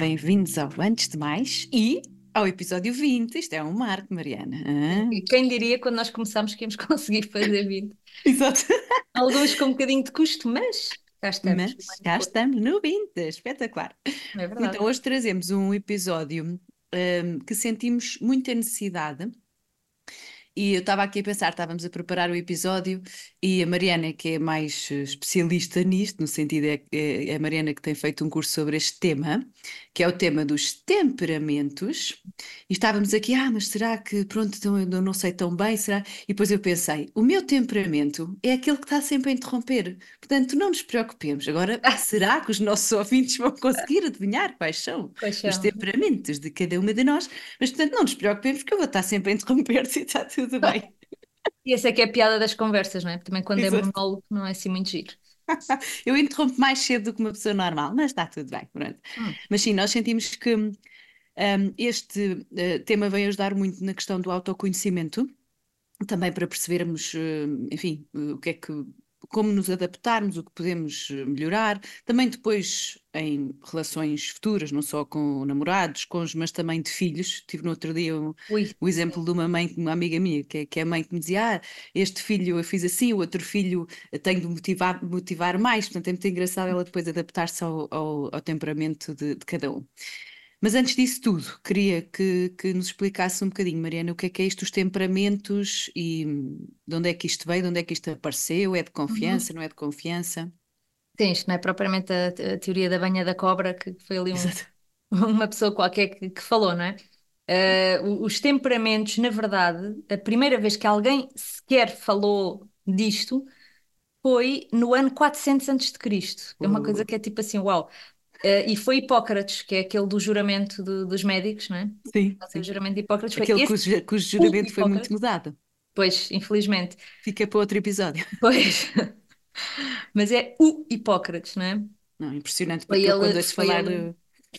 bem-vindos ao Antes de Mais e ao episódio 20. Isto é um marco, Mariana. Ah, E Quem diria quando nós começámos que íamos conseguir fazer 20? Exato. Alguns com um bocadinho de custo, mas cá estamos. Mas cá estamos no 20, espetacular. É. Então, hoje trazemos um episódio hum, que sentimos muita necessidade. E eu estava aqui a pensar, estávamos a preparar o episódio e a Mariana, que é mais eh, especialista nisto, no sentido é, é é a Mariana que tem feito um curso sobre este tema, que é o tema dos temperamentos, e estávamos aqui, ah, mas será que, pronto, então eu não sei tão bem, será? E depois eu pensei, o meu temperamento é aquele que está sempre a interromper, portanto não nos preocupemos. Agora, será que os nossos ouvintes vão conseguir adivinhar quais são os são. temperamentos de cada uma de nós? Mas, portanto, não nos preocupemos porque eu vou estar sempre a interromper-te e está tudo bem. E essa é que é a piada das conversas, não é? Também quando é Exato. monólogo não é assim muito giro. Eu interrompo mais cedo do que uma pessoa normal, mas está tudo bem, pronto. Hum. Mas sim, nós sentimos que hum, este eh, tema vem ajudar muito na questão do autoconhecimento, também para percebermos, eh, enfim, eh, o que é que, como nos adaptarmos, o que podemos eh, melhorar, também depois em relações futuras, não só com namorados, cônjuges, mas também de filhos. Tive no outro dia um, o exemplo de uma mãe, uma amiga minha, que é, que é a mãe que me dizia: Ah, este filho eu fiz assim, o outro filho eu tenho de motivar, motivar mais. Portanto, é muito engraçado ela depois adaptar-se ao, ao, ao temperamento de, de cada um. Mas antes disso tudo, queria que, que nos explicasse um bocadinho, Mariana, o que é que é isto dos temperamentos e de onde é que isto veio, de onde é que isto apareceu, é de confiança, não é de confiança? Sim, isto não é propriamente a, a teoria da banha da cobra, que foi ali um- uma pessoa qualquer que, que falou, não é? O- os temperamentos, na verdade, a primeira vez que alguém sequer falou disto foi no ano 400 antes de Cristo. É uma coisa Uh. que é tipo assim, uau. Eh, e foi Hipócrates, que é aquele do juramento dos médicos, não é? Sim, sim. o juramento de Hipócrates. Foi Aquele cujo, cujo juramento foi muito mudado. pois, infelizmente. Fica para outro episódio. Pois. Mas é o Hipócrates, não é? Não, impressionante, Foi porque quando ele, foi falar ele.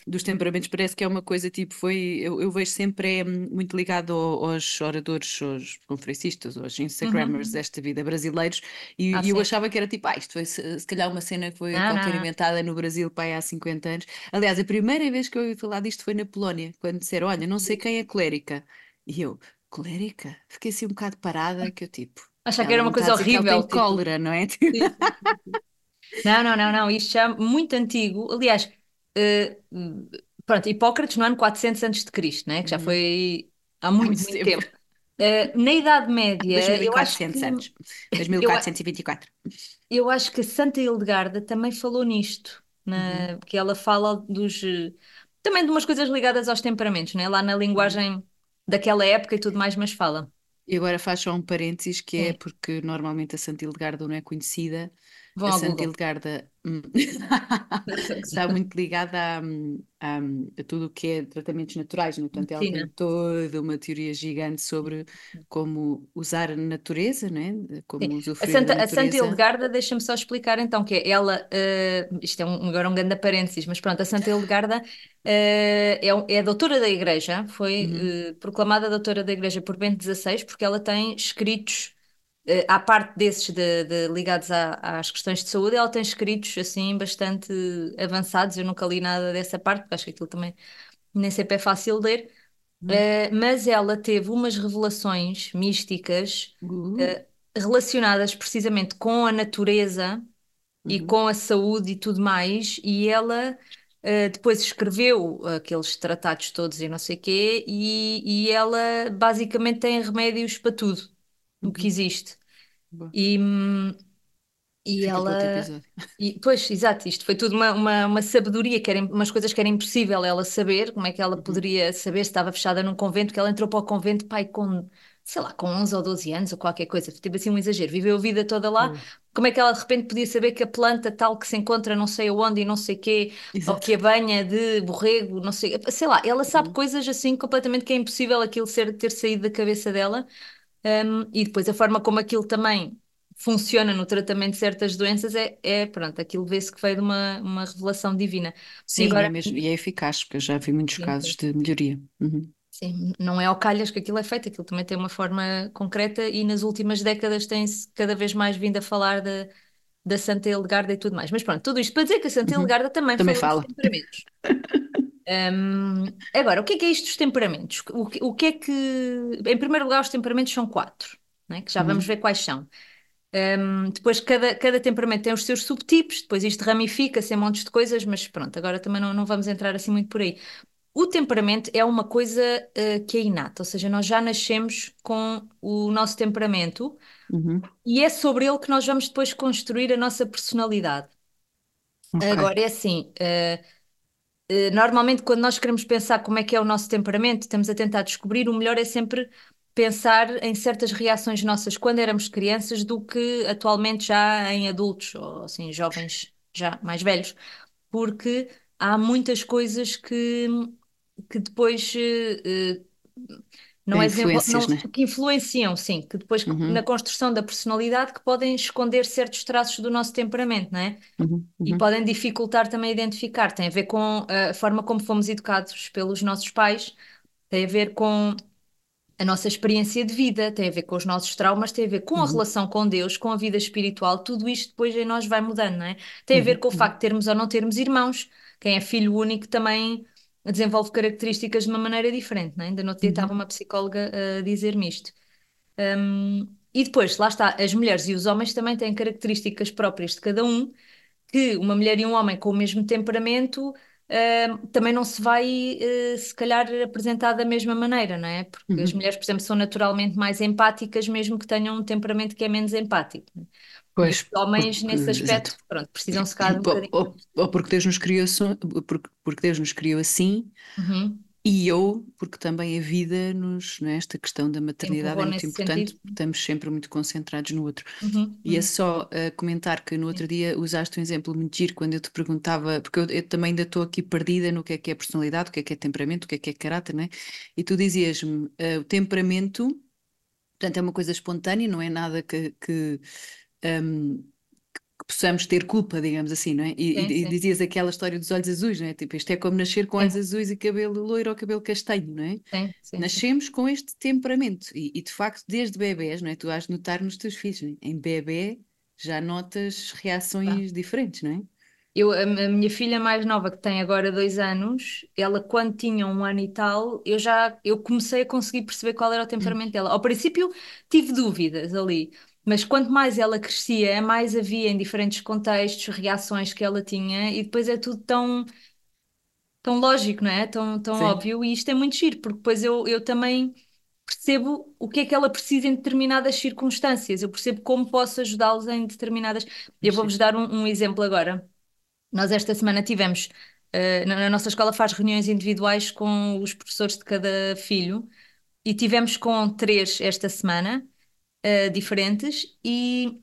Dos temperamentos parece que é uma coisa tipo, foi, eu, eu vejo sempre é, muito ligado ao- aos oradores, aos conferencistas, aos Instagrammers Uhum. desta vida brasileiros, e, Ah, e eu achava que era tipo, ah, isto foi se, se calhar uma cena que foi não. inventada no Brasil pai, há 50 anos. Aliás, a primeira vez que eu ouvi falar disto foi na Polónia, quando disseram, olha, não sei quem é colérica. E eu, colérica? Fiquei assim um bocado parada, que eu tipo, Achar que era uma coisa ela tem horrível, tipo. cólera, não é? Não, não, não, não. Isto já é muito antigo. Aliás, eh, pronto, Hipócrates no ano 400 antes de Cristo, né? Que já Uhum. foi há Há muito, muito tempo. tempo. Eh, na Idade Média, eu acho 2400 que anos. eu, a- 2424. eu acho que a Santa Hildegarda também falou nisto, Uhum. na, porque ela fala dos também de umas coisas ligadas aos temperamentos, né? Lá na Uhum. linguagem daquela época e tudo mais, mas fala. E agora faz só um parênteses que é Sim, porque normalmente a Santa Hildegarda não é conhecida. vão A Santa. Hildegarda está muito ligada a, hum, a, hum, a tudo o que é tratamentos naturais, não é? Portanto, ela tem toda uma teoria gigante sobre como usar a natureza, não é? Sim. Como A usufruir da Santa, a Santa natureza. Hildegarda, deixa-me só explicar então, que é ela, eh, isto é um, agora um grande parênteses, mas pronto, a Santa Hildegarda eh, é, é a doutora da Igreja, foi Uhum. eh, proclamada doutora da Igreja por Bento XVI, porque ela tem escritos, à parte desses de, de- ligados à- às questões de saúde, ela tem escritos assim bastante avançados, eu nunca li nada dessa parte, porque acho que aquilo também nem sempre é fácil ler, Uhum. eh, mas ela teve umas revelações místicas Uh, eh, relacionadas precisamente com a natureza e uhum. com a saúde e tudo mais, e ela eh, depois escreveu aqueles tratados todos e não sei quê, e, e ela basicamente tem remédios para tudo o que Uhum. existe. Boa. E, e Fica ela. E, pois, exato, isto foi tudo uma, uma, uma sabedoria, que era, umas coisas que era impossível ela saber, como é que ela Uhum. poderia saber se estava fechada num convento, porque ela entrou para o convento, pai, com, sei lá, com 11 ou 12 anos ou qualquer coisa, tipo assim um exagero, viveu a vida toda lá, Uh, como é que ela de repente podia saber que a planta tal que se encontra não sei aonde e não sei quê, ou Exato. que a banha de borrego, não sei, sei lá, ela sabe Uhum. coisas assim completamente que é impossível aquilo ser, ter saído da cabeça dela, um, e depois a forma como aquilo também funciona no tratamento de certas doenças é, é pronto, aquilo vê-se que veio de uma, uma revelação divina. E Sim, é agora, mesmo, e é eficaz, porque eu já vi muitos sim, casos de melhoria. Uhum. sim, não é ao calhas que aquilo é feito, aquilo também tem uma forma concreta e nas últimas décadas tem-se cada vez mais vindo a falar da, da Santa Hildegarda e tudo mais. Mas pronto, tudo isto para dizer que a Santa Uhum. Hildegarda também Também fala. dos temperamentos. Um, agora, o que é que é isto dos temperamentos? O que, o que é que. Em primeiro lugar, os temperamentos são quatro, né? que já vamos Uhum. ver quais são. Um, depois, cada, cada temperamento tem os seus subtipos, depois isto ramifica-se em montes de coisas, mas pronto, agora também não, não vamos entrar assim muito por aí. O temperamento é uma coisa uh, que é inata, ou seja, nós já nascemos com o nosso temperamento Uhum. e é sobre ele que nós vamos depois construir a nossa personalidade. Ok. Agora, é assim, uh, normalmente quando nós queremos pensar como é que é o nosso temperamento, estamos a tentar descobrir, o melhor é sempre pensar em certas reações nossas quando éramos crianças do que atualmente já em adultos ou assim jovens já mais velhos, porque há muitas coisas que, que depois uh, não é influências, não, né? que influenciam, sim, que depois Uhum. na construção da personalidade que podem esconder certos traços do nosso temperamento, não é? Uhum. E Uhum. podem dificultar também identificar. Tem a ver com a forma como fomos educados pelos nossos pais, tem a ver com a nossa experiência de vida, tem a ver com os nossos traumas, tem a ver com a Uhum. relação com Deus, com a vida espiritual, tudo isto depois em nós vai mudando, não é? Tem a ver Uhum. com o Uhum. facto de termos ou não termos irmãos. Quem é filho único também desenvolve características de uma maneira diferente, não é? Ainda no outro dia estava Uhum. uma psicóloga a dizer-me isto. Um, e depois, lá está, as mulheres e os homens também têm características próprias de cada um, que uma mulher e um homem com o mesmo temperamento uh, também não se vai, uh, se calhar, apresentar da mesma maneira, não é? Porque as Uhum. mulheres, por exemplo, são naturalmente mais empáticas, mesmo que tenham um temperamento que é menos empático. não é? E os Pois, homens, porque, nesse exato. aspecto, pronto, precisam se calhar um Ou, bocadinho. ou- ou porque Deus nos criou, porque, porque Deus nos criou assim, Uhum. e eu, porque também a vida nos, não é? Esta questão da maternidade é muito importante, sentido. estamos sempre muito concentrados no outro. Uhum. E é Uhum. só uh, comentar que no outro dia usaste um exemplo muito giro quando eu te perguntava, porque eu, eu também ainda estou aqui perdida no que é que é personalidade, o que é que é temperamento, o que é que é caráter, né? E tu dizias-me, uh, o temperamento, portanto, é uma coisa espontânea, não é nada que, que, um, que possamos ter culpa, digamos assim, não é? E, Sim, e- e sim. dizias aquela história dos olhos azuis, não é? Tipo, isto é como nascer com olhos Sim, azuis e cabelo loiro ou cabelo castanho, não é? Nascemos com este temperamento e, e, de facto desde bebés, não é? Tu has de notar nos teus filhos, é? Em bebê já notas reações diferentes, não é? Eu, a, a minha filha mais nova, que tem agora dois anos, ela quando tinha um ano e tal, eu já eu comecei a conseguir perceber qual era o temperamento dela. Ao princípio tive dúvidas ali, mas quanto mais ela crescia, mais havia em diferentes contextos reações que ela tinha e depois é tudo tão, tão lógico, não é? Tão, tão Sim, óbvio e isto é muito giro, porque depois eu, eu também percebo o que é que ela precisa em determinadas circunstâncias, eu percebo como posso ajudá-los em determinadas. Eu vou-vos dar um, um exemplo agora. Nós esta semana tivemos, eh, na, na nossa escola faz reuniões individuais com os professores de cada filho e tivemos com três esta semana, eh, diferentes e,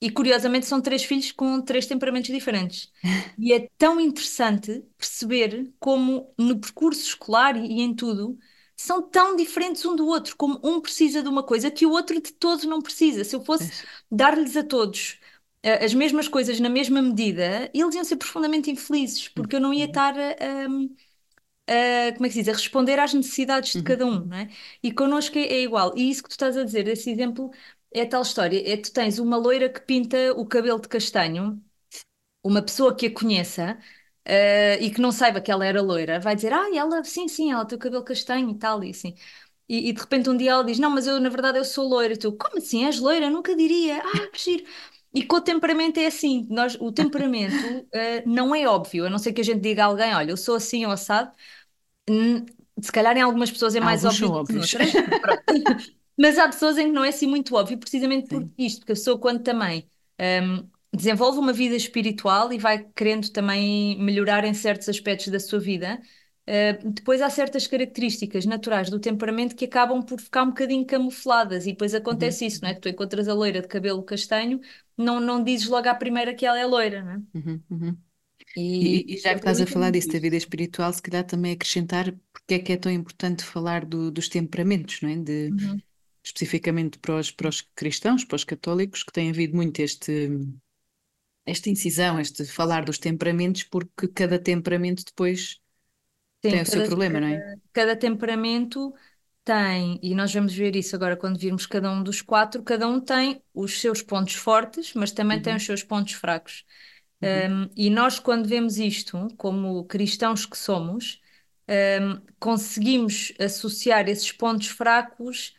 e curiosamente são três filhos com três temperamentos diferentes. E é tão interessante perceber como no percurso escolar e, em tudo são tão diferentes um do outro, como um precisa de uma coisa que o outro de todo não precisa. Se eu fosse dar-lhes a todos eh, as mesmas coisas na mesma medida, eles iam ser profundamente infelizes, porque eu não ia Uhum. estar a, a- a- como é que se diz, a responder às necessidades de Uhum. cada um, não é? E connosco é, é igual. E isso que tu estás a dizer, esse exemplo, é a tal história. É tu tens uma loira que pinta o cabelo de castanho, uma pessoa que a conheça. eh, e que não saiba que ela era loira, vai dizer, ah, ela, sim, sim, ela tem o cabelo castanho e tal, e assim. E, e de repente um dia ela diz: Não, mas eu na verdade eu sou loira. E tu, como assim? És loira? Nunca diria. Ah, que giro. E com o temperamento é assim: nós, o temperamento eh, não é óbvio, a não ser que a gente diga a alguém: Olha, eu sou assim ou assado. Se calhar em algumas pessoas é mais Alguns óbvio do que. Mas há pessoas em que não é assim muito óbvio, precisamente por Sim. isto, porque a pessoa quando também hum, desenvolve uma vida espiritual e vai querendo também melhorar em certos aspectos da sua vida, uh, depois há certas características naturais do temperamento que acabam por ficar um bocadinho camufladas e depois Uhum. acontece isso, não é? Que tu encontras a loira de cabelo castanho, não, não dizes logo à primeira que ela é loira, não é? Uhum. Uhum. E, E, e já e que estás a falar disso da vida espiritual, se calhar também acrescentar porque é que é tão importante falar do- dos temperamentos, não é? De, Uhum. especificamente para os, para os cristãos, para os católicos, que tem havido muito este, esta incisão, este falar dos temperamentos, porque cada temperamento depois tem Sim, o seu cada, problema, não é? cada, temperamento tem, e nós vamos ver isso agora quando virmos cada um dos quatro, cada um tem os seus pontos fortes, mas também tem Uhum. os seus pontos fracos. Uhum. Um, e nós, quando vemos isto, como cristãos que somos, um, conseguimos associar esses pontos fracos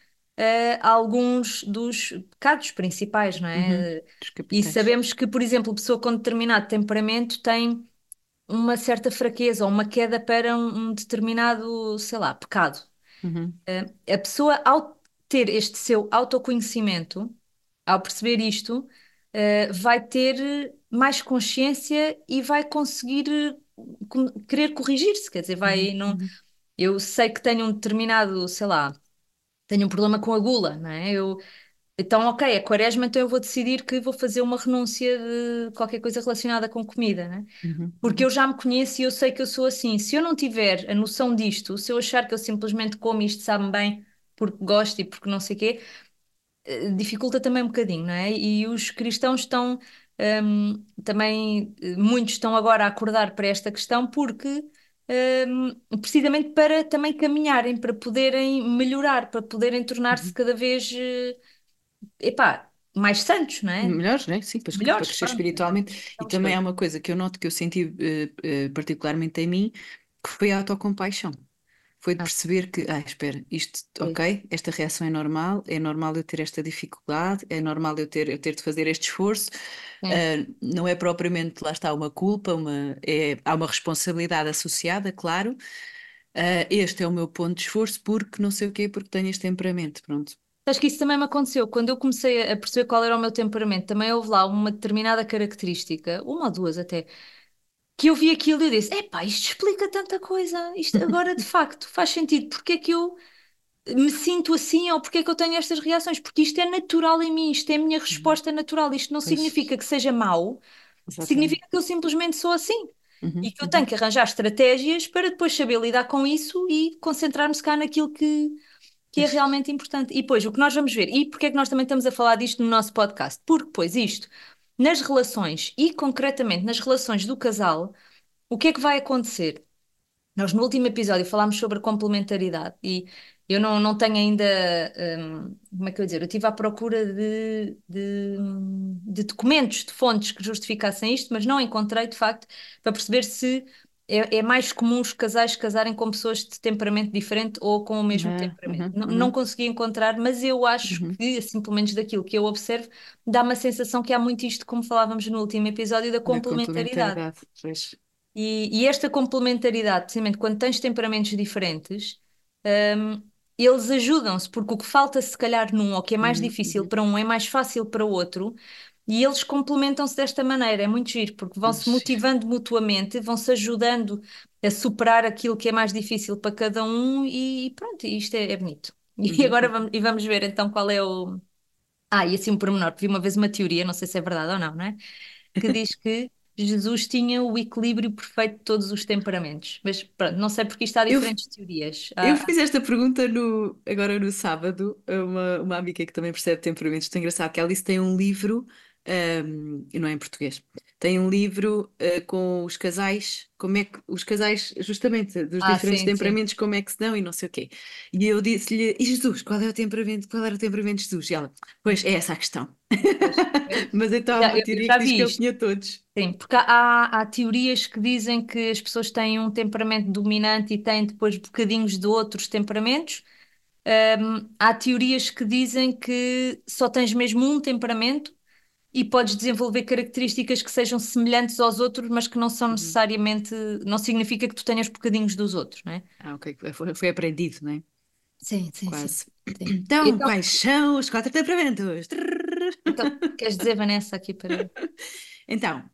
a alguns dos pecados principais, não é? Uhum. E sabemos que, por exemplo, a pessoa com determinado temperamento tem uma certa fraqueza ou uma queda para um, um determinado, sei lá, pecado. Uhum. Uh, a pessoa, ao ter este seu autoconhecimento, ao perceber isto, uh, vai ter mais consciência e vai conseguir com- querer corrigir-se, quer dizer, vai, Uhum. não, Uhum. eu sei que tenho um determinado, sei lá, tenho um problema com a gula, não é? Eu, então, ok, é quaresma, então eu vou decidir que vou fazer uma renúncia de qualquer coisa relacionada com comida, né? Uhum. Porque eu já me conheço e eu sei que eu sou assim. Se eu não tiver a noção disto, se eu achar que eu simplesmente como isto sabe bem porque gosto e porque não sei quê, eh, dificulta também um bocadinho, não é? E os cristãos estão hum, também, eh, muitos estão agora a acordar para esta questão porque hum, precisamente para também caminharem, para poderem melhorar, para poderem tornar-se Uhum. cada vez, eh, epá, mais santos, não é? Melhores, né? Sim, para, crescer pronto. espiritualmente. E também há uma coisa que eu noto que eu senti eh, eh, particularmente em mim, que foi a autocompaixão. Foi de Ah, perceber que, ah, espera, isto, sim. ok, esta reação é normal, é normal eu ter esta dificuldade, é normal eu ter, eu ter de fazer este esforço, ah, não é propriamente, lá está, uma culpa, uma, é, há uma responsabilidade associada, claro. Ah, este é o meu ponto de esforço porque não sei o quê, porque tenho este temperamento, pronto. Acho que isso também me aconteceu. Quando eu comecei a perceber qual era o meu temperamento, também houve lá uma determinada característica, uma ou duas até, que eu vi aquilo e eu disse: Epá, isto explica tanta coisa. Isto agora de facto faz sentido. Porque é que eu me sinto assim ou porque é que eu tenho estas reações? Porque isto é natural em mim, isto é a minha Uhum. resposta natural. Isto não Pois, significa que seja mau, exatamente. significa que eu simplesmente sou assim. Uhum, E que eu uhum, tenho que arranjar estratégias para depois saber lidar com isso e concentrar-me cá naquilo que, que é realmente importante. E depois, o que nós vamos ver, e porque é que nós também estamos a falar disto no nosso podcast? Porque, pois, isto, nas relações e concretamente nas relações do casal, o que é que vai acontecer? Nós no último episódio falámos sobre complementaridade e eu não, não tenho ainda, hum, como é que eu ia dizer, eu estive à procura de, de, de documentos, de fontes que justificassem isto, mas não encontrei de facto para perceber se é, é mais comum os casais casarem com pessoas de temperamento diferente ou com o mesmo Ah, temperamento. uhum, Não, não uhum, consegui encontrar, mas eu acho uhum. que, assim, pelo menos daquilo que eu observo, dá uma sensação que há muito isto, como falávamos no último episódio, da Da complementaridade. complementaridade, pois. E, e esta complementaridade, precisamente quando tens temperamentos diferentes, hum, eles ajudam-se, porque o que falta, se calhar, num, ou que é mais Uhum, difícil uhum. para um, é mais fácil para o outro, e eles complementam-se desta maneira. É muito giro, porque vão-se motivando mutuamente, vão-se ajudando a superar aquilo que é mais difícil para cada um, e pronto, isto é, é bonito. E Uhum, agora vamos, e vamos ver então qual é o. Ah, e assim um pormenor, vi uma vez uma teoria, não sei se é verdade ou não, não é? Que diz que Jesus tinha o equilíbrio perfeito de todos os temperamentos. Mas pronto, não sei porque isto há Eu, diferentes teorias. eu Há- fiz esta pergunta no, agora no sábado a uma, uma amiga que também percebe temperamentos. Tão engraçado que que tem um livro, e não é em português, tem um livro ah, com os casais, como é que os casais, justamente, dos Ah, diferentes sim, sim. temperamentos, como é que se dão e não sei o quê. E eu disse-lhe, e Jesus, qual é o temperamento, qual era o temperamento de Jesus? E ela, pois é essa a questão. Mas então há eu teoria já que diz que ele tinha todos. Sim, porque há, há teorias que dizem que as pessoas têm um temperamento dominante e têm depois bocadinhos de outros temperamentos. Hum, há teorias que dizem que só tens mesmo um temperamento e podes desenvolver características que sejam semelhantes aos outros, mas que não são Uhum. necessariamente, não significa que tu tenhas bocadinhos dos outros, não é? Ah, ok, foi, foi aprendido, não é? Sim, sim, sim. Quase. sim. Então, Então, quais são os quatro temperamentos? Então, queres dizer, Vanessa, aqui para. Então,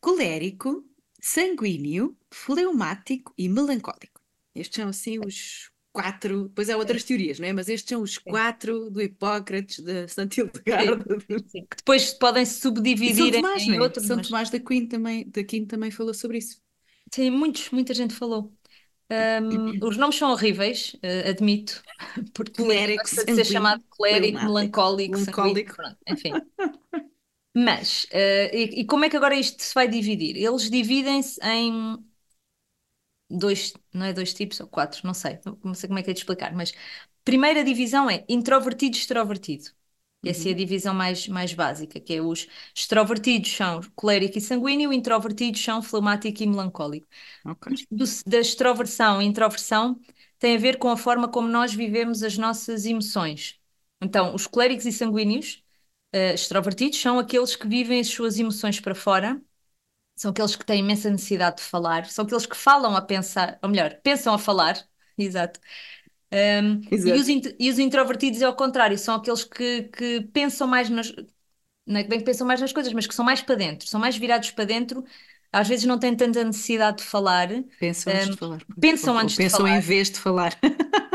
colérico, sanguíneo, fleumático e melancólico. Estes são assim os quatro. Pois há outras teorias, não é? Mas estes são os quatro do Hipócrates, da Santa Sim, Hildegarda. sim. Que depois podem se E São subdividir Tomás, em não é? outros, São mas Tomás da Quinta também, da também falou sobre isso. sim, muitos, muita gente falou. Um, os nomes são horríveis, eh, admito, porque de ser chamado sanguíneo, fleumático, melancólico, melancólico. pronto, enfim. Mas, eh, e, e como é que agora isto se vai dividir? Eles dividem-se em dois, não é dois tipos ou quatro, não sei, não sei como é que é de explicar, mas primeira divisão é introvertido e extrovertido. Essa é a divisão mais, mais básica, que é os extrovertidos são colérico e sanguíneo, introvertidos são fleumático e melancólico. Ok. Do- da extroversão e introversão tem a ver com a forma como nós vivemos as nossas emoções. Então, os coléricos e sanguíneos, eh, extrovertidos, são aqueles que vivem as suas emoções para fora, são aqueles que têm imensa necessidade de falar, são aqueles que falam a pensar, ou melhor, pensam a falar, exato. Um, e, Exato. os, int- e os introvertidos é ao contrário, são aqueles que, que pensam mais nas, não é que bem que pensam mais nas coisas, mas que são mais para dentro, são mais virados para dentro, às vezes não têm tanta necessidade de falar, Pensam antes de falar. pensam antes de pensam falar. em vez de falar.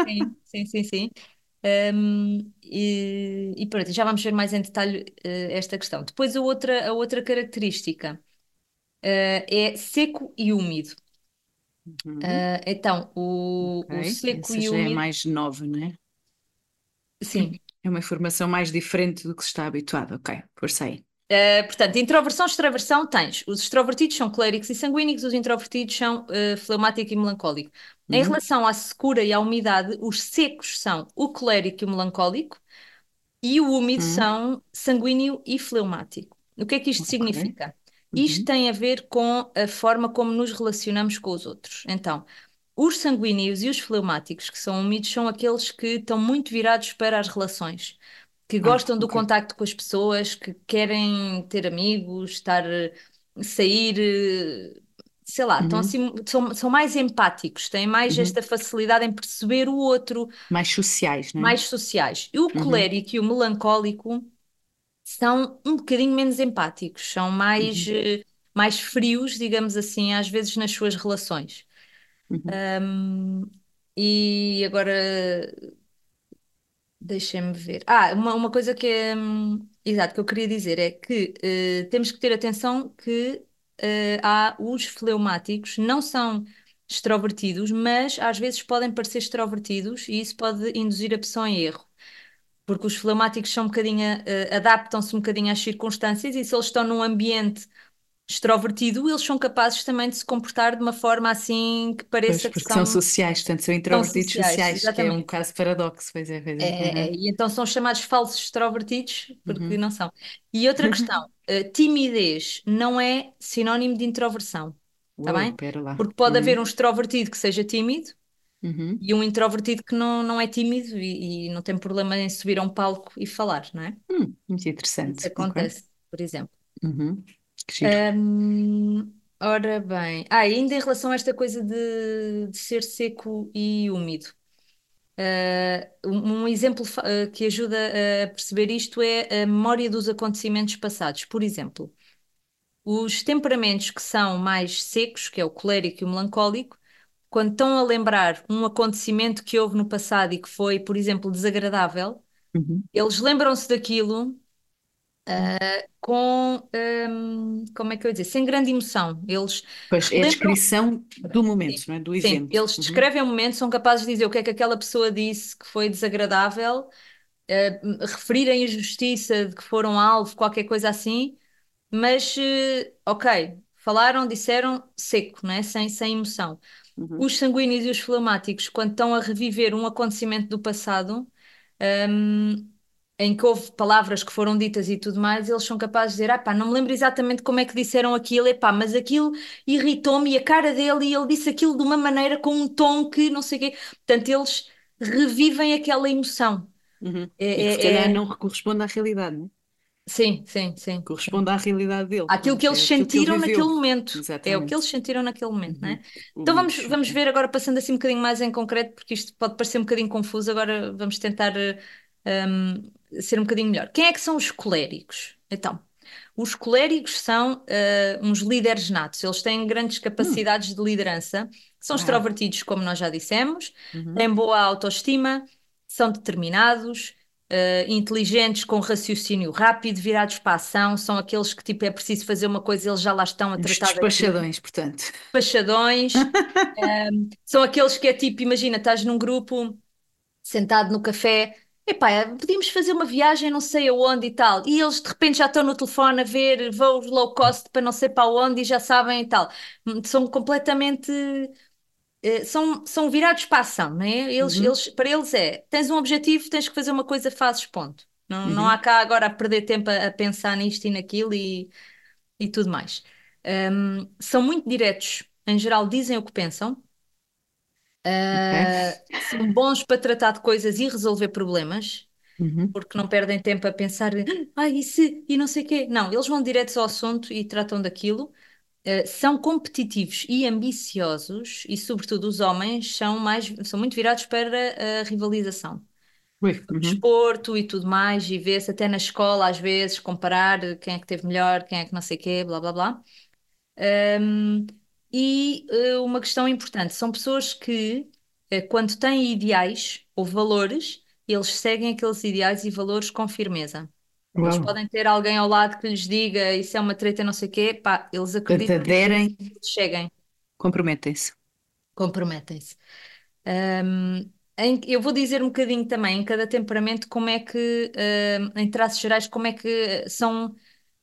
Sim, sim, sim, sim. Um, e, e pronto, já vamos ver mais em detalhe eh, esta questão. Depois a outra, a outra característica é seco e úmido. Uhum. Eh, então, o, o Ok, seco Essa e já é úmido, mais nova, não é? sim. É uma informação mais diferente do que se está habituado. Ok, força aí. Uh, portanto, introversão, extroversão, tens. Os extrovertidos são coléricos e sanguíneos, os introvertidos são uh, fleumático e melancólico. Em Uhum. relação à secura e à umidade, os secos são o colérico e o melancólico e o úmido Uhum. são sanguíneo e fleumático. O que é que isto Ok. significa? Uhum. Isto tem a ver com a forma como nos relacionamos com os outros. Então, os sanguíneos e os fleumáticos, que são úmidos, são aqueles que estão muito virados para as relações, que Ah, gostam do contacto com as pessoas, que querem ter amigos, estar, eh, sair, eh, sei lá, estão Uhum. assim, são, são mais empáticos, têm mais Uhum. esta facilidade em perceber o outro, Mais sociais, não é? mais sociais. E o Uhum. colérico e o melancólico são um bocadinho menos empáticos, são mais, Uhum. eh, mais frios, digamos assim, às vezes nas suas relações. Uhum. Hum, e agora deixem-me ver. Ah, uma, uma coisa que é hum, exato que eu queria dizer é que eh, temos que ter atenção que eh, há os fleumáticos, não são extrovertidos, mas às vezes podem parecer extrovertidos e isso pode induzir a pessoa em erro. Porque os fleumáticos são um bocadinho, eh, adaptam-se um bocadinho às circunstâncias e se eles estão num ambiente extrovertido, eles são capazes também de se comportar de uma forma assim que Pois, pareça que porque são são, sociais, portanto, são são introvertidos sociais, sociais, que é um caso paradoxo, pois é, pois é. É, é, Uhum. e então são chamados falsos extrovertidos porque Uhum. não são. E outra questão, eh, timidez não é sinónimo de introversão, está bem? Porque pode haver Uhum. um extrovertido que seja tímido Uhum. e um introvertido que não, não é tímido e, e não tem problema em subir a um palco e falar, não é? Hum, muito Isso interessante. Ok. acontece, por exemplo. Uhum. Que giro. Hum, ora bem, ah, ainda em relação a esta coisa de, de ser seco e úmido. Uh, um, um exemplo uh, que ajuda a perceber isto é a memória dos acontecimentos passados. Por exemplo, os temperamentos que são mais secos, que é o colérico e o melancólico, quando estão a lembrar um acontecimento que houve no passado e que foi, por exemplo, desagradável, Uhum. eles lembram-se daquilo uh, com, um, como é que eu ia dizer, sem grande emoção. Eles Pois é a descrição do Sim, momento, não é? Do sim, evento. eles Uhum. descrevem o momento, são capazes de dizer o que é que aquela pessoa disse que foi desagradável, eh, referirem injustiça de que foram alvo, qualquer coisa assim, mas eh, ok, falaram, disseram seco, não é? Sem, sem emoção. Uhum. Os sanguíneos e os fleumáticos, quando estão a reviver um acontecimento do passado, hum, em que houve palavras que foram ditas e tudo mais, eles são capazes de dizer, ah pá, não me lembro exatamente como é que disseram aquilo, epá, mas aquilo irritou-me e a cara dele e ele disse aquilo de uma maneira com um tom que não sei o quê. Portanto, eles revivem aquela emoção. Uhum. É, E que se é- calhar é- não corresponde à realidade, não é? Sim, sim, sim. Corresponde à realidade dele. Aquilo que eles é que ele sentiram viveu. naquele momento. É o que Exatamente. eles sentiram naquele momento, não é? Uhum. Então vamos, vamos ver agora, passando assim um bocadinho mais em concreto, porque isto pode parecer um bocadinho confuso, agora vamos tentar um, ser um bocadinho melhor. Quem é que são os coléricos? Então, os coléricos são eh, uns líderes natos, eles têm grandes Hum. capacidades de liderança, são Ah. extrovertidos, como nós já dissemos, Uhum. têm boa autoestima, são determinados, eh, inteligentes, com raciocínio rápido, virados para a ação, são aqueles que tipo é preciso fazer uma coisa, eles já lá estão a tratar despachadões, portanto. despachadões, um, são aqueles que é tipo, imagina, estás num grupo sentado no café, epá, podíamos fazer uma viagem não sei aonde e tal, e eles de repente já estão no telefone a ver voos low cost para não sei para onde e já sabem e tal. Hum, São completamente. Eh, São, são virados para a ação, não é? Eles, Uhum. eles, para eles é, tens um objetivo, tens que fazer uma coisa, fazes ponto. Não, não Uhum. há cá agora a perder tempo a, a pensar nisto e naquilo e, e tudo mais. Um, são muito diretos, em geral dizem o que pensam. Uh, são bons para tratar de coisas e resolver problemas, Uhum. porque não perdem tempo a pensar, ah, e se, e não sei quê. Não, eles vão diretos ao assunto e tratam daquilo. Uh, são competitivos e ambiciosos, e sobretudo os homens são mais, são muito virados para a rivalização. Ui, O uhum. desporto e tudo mais, e vê-se até na escola às vezes comparar quem é que teve melhor, quem é que não sei quê, blá blá blá. Um, e uh, uma questão importante: são pessoas que, uh, quando têm ideais ou valores, eles seguem aqueles ideais e valores com firmeza. Eles podem ter alguém ao lado que lhes diga isso é uma treta, não sei o quê, pá, eles acreditam que cheguem, comprometem-se. comprometem-se. Um, eu vou dizer um bocadinho também em cada temperamento como é que, um, em traços gerais, como é que são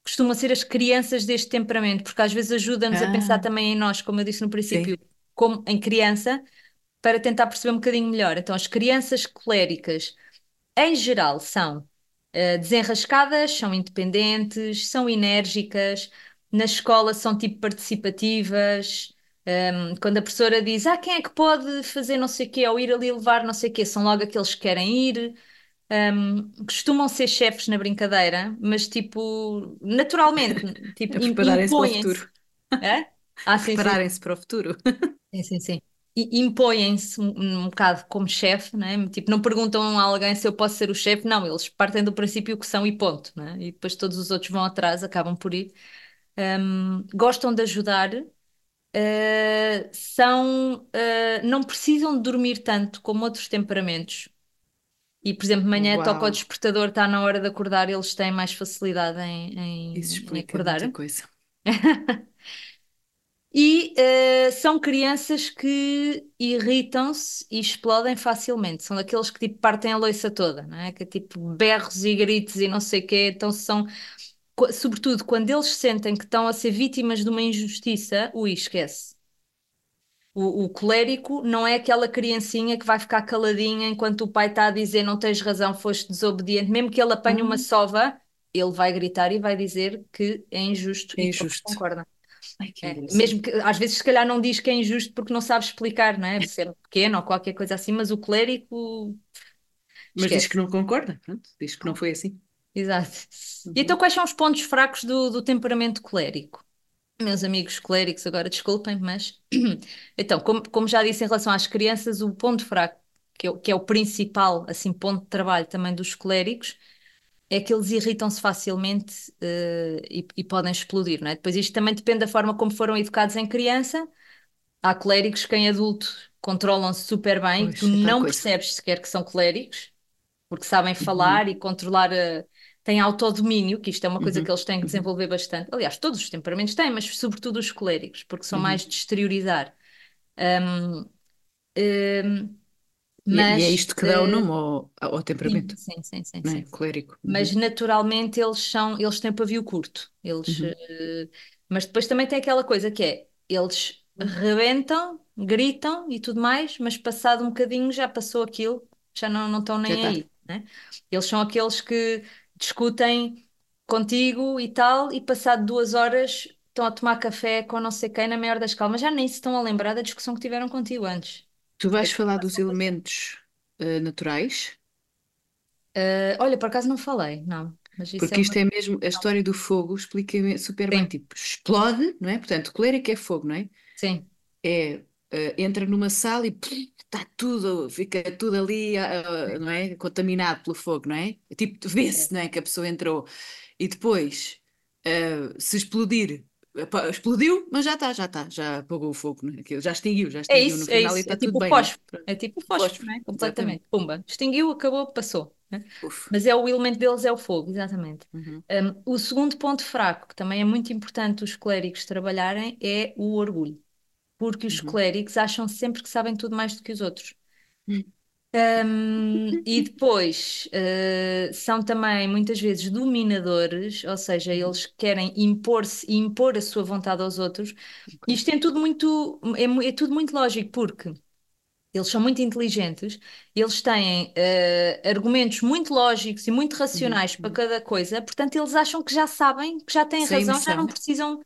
costumam ser as crianças deste temperamento, porque às vezes ajuda-nos a pensar Ah, também em nós, como eu disse no sim. princípio, como em criança, para tentar perceber um bocadinho melhor. Então, as crianças coléricas, em geral, são eh, desenrascadas, são independentes, são enérgicas, na escola são tipo participativas. Um, quando a professora diz, ah, quem é que pode fazer não sei o quê, ou ir ali levar não sei o quê, são logo aqueles que querem ir. Um, costumam ser chefes na brincadeira, mas tipo, naturalmente, tipo, im- prepararem-se para o futuro. É? Ah, Prepararem-se para o futuro. sim, sim, sim. E impõem-se um, um bocado como chefe, né? Tipo, não perguntam a alguém se eu posso ser o chefe, não, eles partem do princípio que são e ponto, né? E depois todos os outros vão atrás, acabam por ir. Um, gostam de ajudar, uh, são, uh, não precisam de dormir tanto como outros temperamentos. E, por exemplo, de manhã toca o Uau. despertador, está na hora de acordar, eles têm mais facilidade em, Isso em- em explica muita acordar. coisa. E eh, são crianças que irritam-se e explodem facilmente. São daqueles que tipo partem a louça toda, não é? Que é tipo berros e gritos e não sei o quê. Então são, sobretudo quando eles sentem que estão a ser vítimas de uma injustiça, ui, esquece. O, o colérico não é aquela criancinha que vai ficar caladinha enquanto o pai está a dizer não tens razão, foste desobediente. Mesmo que ele apanhe uma Ah, sova, ele vai gritar e vai dizer que é injusto é e ele não injusto. concorda. Ai, que É, mesmo que às vezes se calhar não diz que é injusto porque não sabe explicar, não é? Por ser pequeno ou qualquer coisa assim, mas o clérigo Mas diz que não concorda. Pronto, diz que não foi assim. Exato. E então Uhum. quais são os pontos fracos do, do temperamento colérico? Meus amigos clérigos, agora desculpem, mas então, como, como já disse em relação às crianças, o ponto fraco, que é, o- que é o principal assim, ponto de trabalho também dos coléricos, é que eles irritam-se facilmente eh, e, e podem explodir, não é? Depois isto também depende da forma como foram educados em criança. Há clérigos que em adulto controlam-se super bem e que tu Pois, é não coisa. percebes sequer que são clérigos, porque sabem Uhum. falar e controlar, a... têm autodomínio, que isto é uma coisa que Uhum. eles têm que Uhum. desenvolver bastante. Aliás, todos os temperamentos têm, mas sobretudo os clérigos, porque são mais Uhum. de exteriorizar. Hum, hum, E, é- e é mas isto que dá o eh, nome ao, ao sim, temperamento, sim, sim, sim, não é? sim. Colérico. Mas Uhum. naturalmente eles são, eles têm pavio curto. Eles, Uhum. eh, mas depois também tem aquela coisa que é, eles rebentam, gritam e tudo mais, mas passado um bocadinho já passou aquilo, já não, não estão nem está. aí, né? Eles são aqueles que discutem contigo e tal, e passado duas horas estão a tomar café com não sei quem na maior das calmas, já nem se estão a lembrar da discussão que tiveram contigo antes. Tu vais aquilo falar dos elementos eh, naturais, Eh, olha, por acaso não falei, não, mas isso é porque uma isto é mesmo, a história do fogo explica super bem. Tipo, explode, não é? Portanto, colérico é fogo, não é? sim. É, eh, entra numa sala e está tudo, fica tudo ali, ah, não é? Contaminado pelo fogo, não é? Tipo, vê-se, não é? Que a pessoa entrou. E depois, se explodir, explodiu, mas já está, já está, já apagou o fogo, é? Aquilo já extinguiu, já É extinguiu no isso, é final e isso. É está tudo tipo o bem, não é? fósforo. É tipo o fósforo, Fósforo, não é? exatamente. Completamente. Pumba. Extinguiu, acabou, passou. né? Mas é o elemento deles é o fogo, exatamente. Uhum. Um, o segundo ponto fraco, que também é muito importante os clérigos trabalharem, é o orgulho. Porque os Uhum. clérigos acham sempre que sabem tudo mais do que os outros. Um, e depois uh, são também muitas vezes dominadores, ou seja, Uhum. eles querem impor-se e impor a sua vontade aos outros. Isto é tudo muito, é, é tudo muito lógico, porque Eles são muito inteligentes, eles têm eh, argumentos muito lógicos e muito Uhum, racionais para uhum. cada coisa, portanto, eles acham que já sabem, que já têm Sem razão, já não emoção. precisam,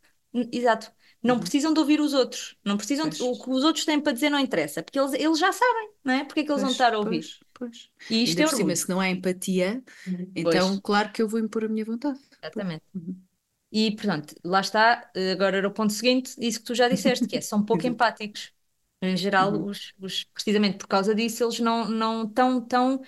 exato, não Uhum. precisam de ouvir os outros, não precisam, Pois. o que os outros têm para dizer não interessa, porque eles, eles já sabem, não é? Porque é que eles vão Pois, estar a ouvir? pois, pois. E isto Ainda é por cima, se não há empatia, Pois, então claro que eu vou impor a minha vontade. Pois. exatamente. Uhum. E pronto, lá está, agora era o ponto seguinte, isso que tu já disseste, que é, são pouco empáticos. Em geral, Uhum. os, os- precisamente por causa disso, eles não, não estão tão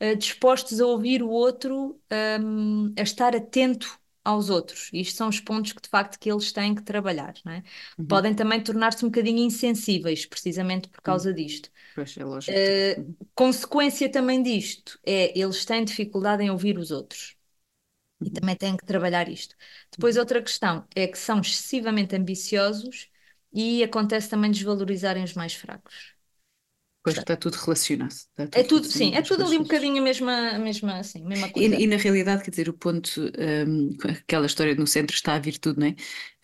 eh, dispostos a ouvir o outro, hum, a estar atento aos outros. E isto são os pontos que de facto que eles têm que trabalhar, não é? Uhum. Podem também tornar-se um bocadinho insensíveis, precisamente por causa disto. Pois, é lógico. Uhum. consequência também disto é eles têm dificuldade em ouvir os outros. E Uhum. também têm que trabalhar isto. Depois, outra questão é que são excessivamente ambiciosos e acontece também desvalorizarem os mais fracos. Pois está tudo relacionado. Está é tudo tudo, sim, é tudo ali um bocadinho a mesma, a mesma, assim, mesma E, coisa. e na realidade, quer dizer, o ponto, hum, aquela história no centro está a virtude, não é?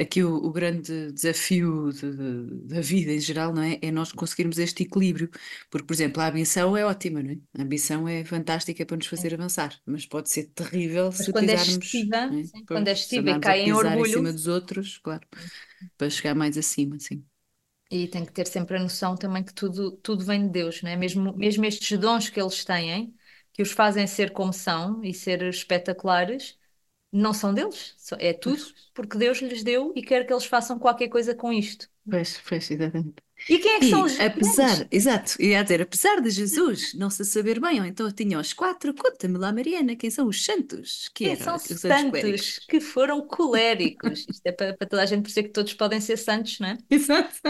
Aqui o, o grande desafio de- de- da vida em geral, não é? É nós conseguirmos este equilíbrio. Porque, por exemplo, a ambição é ótima, não é? A ambição é fantástica para nos fazer avançar, mas pode ser terrível Mas se quando é pisarmos, excessiva, é? sim, quando é excessiva e cai em pisar em orgulho, cima dos outros, claro, para chegar mais acima, sim. E tem que ter sempre a noção também que tudo, tudo vem de Deus, não é? Mesmo, mesmo estes dons que eles têm, que os fazem ser como são e ser espetaculares, não são deles, é tudo porque Deus lhes deu e quer que eles façam qualquer coisa com isto. pois, pois, exatamente. E quem é que são E os grandes? apesar, exato, ia dizer, apesar de Jesus não se saber bem, ou então tinha os quatro, conta-me lá, Mariana, quem são os santos? Que Quem eram são os santos que foram coléricos? Isto é para, para toda a gente perceber que todos podem ser santos, não é? Exato.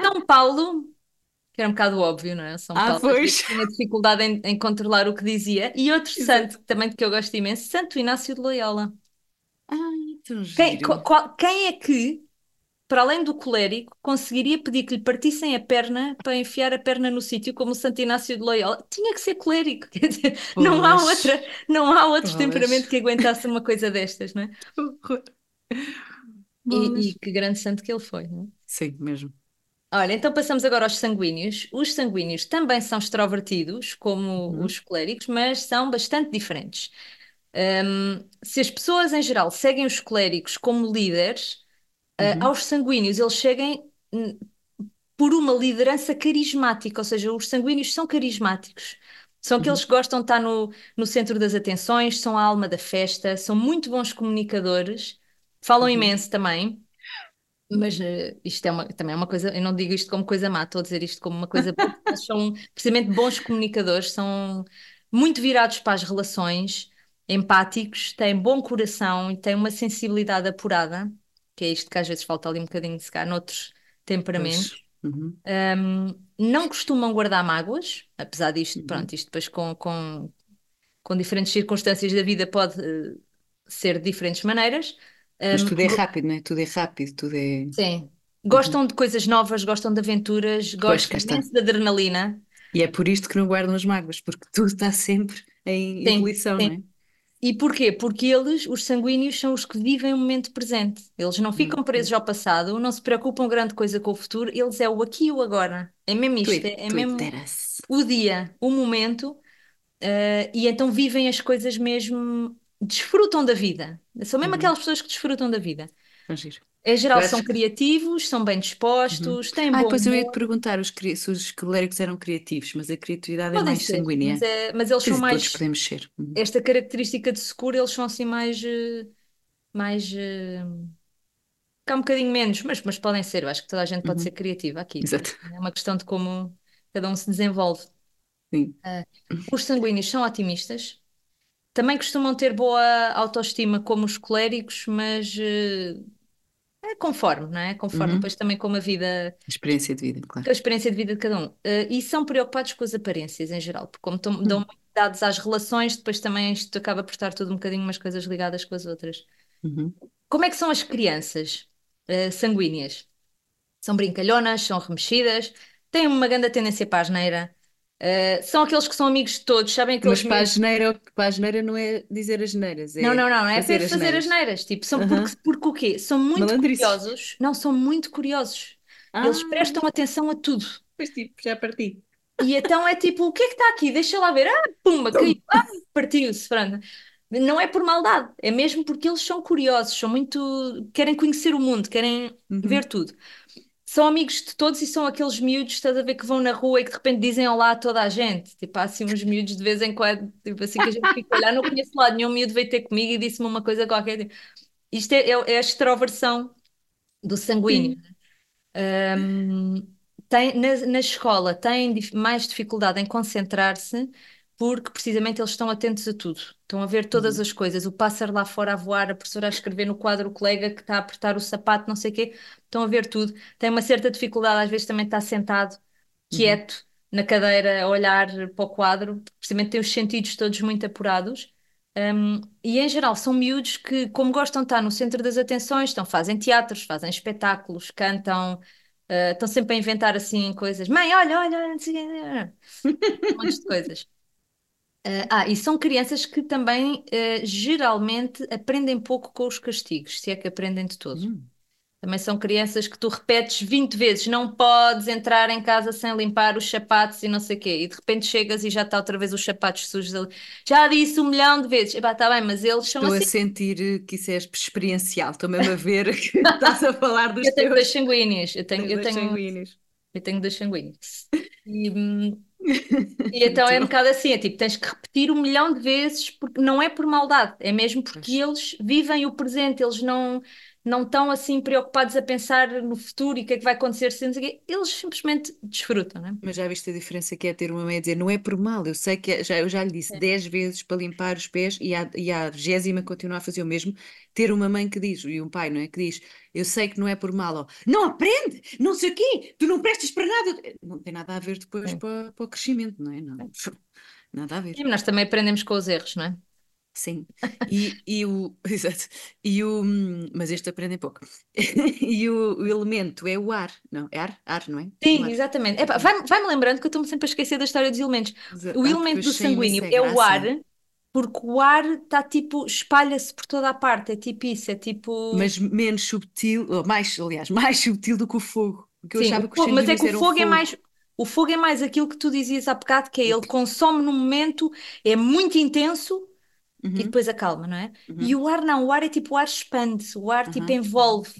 São Paulo, que era um bocado óbvio, não é? São Ah, Paulo pois. tinha dificuldade em, em controlar o que dizia. E outro Exato. santo, também que eu gosto imenso, Santo Inácio de Loyola. Ai, tão Quem, qual- quem é que, para além do colérico, conseguiria pedir que lhe partissem a perna para enfiar a perna no sítio como o Santo Inácio de Loyola? Tinha que ser colérico, quer dizer, não há outra, não há outro temperamento pois. que aguentasse uma coisa destas, não é? E, e que grande santo que ele foi, não é? Sim, mesmo. Olha, então passamos agora aos sanguíneos. Os sanguíneos também são extrovertidos, como Uhum. os coléricos, mas são bastante diferentes. Hum, se as pessoas em geral seguem os coléricos como líderes, Uhum. aos sanguíneos eles seguem hum, por uma liderança carismática, ou seja, os sanguíneos são carismáticos. São aqueles Uhum. que gostam de estar no, no centro das atenções, são a alma da festa, são muito bons comunicadores, falam Uhum. imenso também. Mas eh, isto é uma, também é uma coisa, eu não digo isto como coisa má, estou a dizer isto como uma coisa boa, são precisamente bons comunicadores, são muito virados para as relações, empáticos, têm bom coração e têm uma sensibilidade apurada, que é isto que às vezes falta ali um bocadinho, se calhar, noutros temperamentos. Uhum. Um, não costumam guardar mágoas, apesar disto, Uhum. pronto, isto depois com, com, com diferentes circunstâncias da vida pode eh, ser de diferentes maneiras. Mas Um, tudo é rápido, não é? Tudo é rápido, tudo é. Sim. Uhum. Gostam de coisas novas, gostam de aventuras, gostam imenso de adrenalina. E é por isto que não guardam as mágoas, porque tudo está sempre em Sim, ebulição, não é? E porquê? Porque eles, os sanguíneos, são os que vivem o momento presente. Eles não ficam Uhum. presos ao passado, não se preocupam grande coisa com o futuro, eles é o aqui e o agora. É mesmo isto, é, é mesmo o dia, o momento, eh, e então vivem as coisas mesmo, desfrutam da vida. São mesmo Uhum. aquelas pessoas que desfrutam da vida. Vamos. Em geral, Eu são acho. criativos, são bem Uhum. dispostos, têm Ah, bom depois eu ia te humor. perguntar os, se os clérigos eram criativos, mas a criatividade é Podem mais ser, mas, sanguínea. é, mas eles Quer são dizer, todos mais. podemos ser. Uhum. Esta característica de secura, eles são assim mais. eh, mais eh, cá um bocadinho menos, mas, mas podem ser. Eu acho que toda a gente pode ser Uhum. criativa aqui. Exato. É uma questão de como cada um se desenvolve. Sim. Ah, os sanguíneos são otimistas. Também costumam ter boa autoestima como os coléricos, mas é conforme, não é? Conforme Uhum. depois também como a vida, Experiência de vida, claro. com a experiência de vida de cada um. Eh, e são preocupados com as aparências em geral, porque como tão- dão muito dados às relações, depois também isto acaba por estar tudo um bocadinho umas coisas ligadas com as outras. Uhum. Como é que são as crianças eh, sanguíneas? São brincalhonas, são remexidas, têm uma grande tendência para a asneira, eh, são aqueles que são amigos de todos, sabem Mas aqueles para a geneira, para a geneira não é dizer as neiras, Não, é não, não, não é fazer as fazer neiras. asneiras. Tipo, são porque, porque o quê? São muito curiosos. Não, são muito curiosos. Eles Ah, prestam atenção a tudo. pois tipo, já parti. E então é tipo, o que é que está aqui? Deixa lá ver. Ah, pumba, caiu. Ah, partiu-se, pronto. Não é por maldade, é mesmo porque eles são curiosos, são muito. querem conhecer o mundo, querem Uhum. ver tudo. São amigos de todos e são aqueles miúdos, estás a ver, que vão na rua e que de repente dizem olá a toda a gente. Tipo, há assim uns miúdos de vez em quando, tipo assim que a gente fica a olhar, não conheço lado nenhum miúdo veio ter comigo e disse-me uma coisa qualquer. Tipo, Isto é, é, é a extroversão do sanguíneo. Um, tem, na, na escola têm mais dificuldade em concentrar-se porque precisamente eles estão atentos a tudo. Estão a ver todas Uhum. as coisas. O pássaro lá fora a voar, a professora a escrever no quadro, o colega que está a apertar o sapato, não sei o quê. Estão a ver tudo. Tem uma certa dificuldade, às vezes também está sentado, Uhum. quieto, na cadeira, a olhar para o quadro. Precisamente tem os sentidos todos muito apurados. Um, e em geral são miúdos que, como gostam de estar no centro das atenções, estão, fazem teatros, fazem espetáculos, cantam, uh, estão sempre a inventar assim coisas. Mãe, olha, olha, um monte de coisas. Uh, ah, e são crianças que também uh, geralmente aprendem pouco com os castigos, se é que aprendem de todo. Hum. Também são crianças que tu repetes 20 vezes, não podes entrar em casa sem limpar os sapatos e não sei o quê. E de repente chegas e já está outra vez os sapatos sujos ali. Já disse um milhão de vezes. Epá, está bem, mas eles são Estou a assim. sentir eh, que isso é experiencial. Estou mesmo a ver que estás a falar dos Eu tenho teus dois sanguíneos. Eu tenho, eu dois tenho, sanguíneos. eu tenho dois sanguíneos. E, hum, e então é um bocado assim, é tipo, tens que repetir um milhão de vezes, porque não é por maldade, é mesmo porque eles vivem o presente, eles não não estão assim preocupados a pensar no futuro e o que é que vai acontecer, eles simplesmente desfrutam, não é? Mas já viste a diferença que é ter uma mãe a dizer não é por mal, eu sei que é- já, eu já lhe disse É. 10 vezes para limpar os pés e a, e a vigésima continua a fazer o mesmo. Ter uma mãe que diz, e um pai, não é? Que diz, eu sei que não é por mal, ó, não aprende, não sei o quê, tu não prestas para nada. Não tem nada a ver depois É. para, para o crescimento, não é? Não, nada a ver. E nós também aprendemos com os erros, não é? Sim, e, e o, exato, e o, mas este aprendem pouco. E o, o elemento é o ar, não, é ar, ar, não é? O Sim, exatamente. Epá, vai-me vai-me lembrando que eu estou-me sempre a esquecer da história dos elementos. Exa- O ah, elemento eu do sanguíneo é o ar, porque o ar está tipo, espalha-se por toda a parte, é tipo isso, é tipo. mas menos subtil, ou mais, aliás, mais subtil do que o fogo. Porque eu Sim, achava o que os fogo, mas é que o fogo é fogo. mais. O fogo é mais aquilo que tu dizias há bocado, que é ele consome no momento, é muito intenso e Uhum, depois acalma, não é? uhum, E o ar não, o ar é tipo, o ar expande, o ar tipo aham, envolve,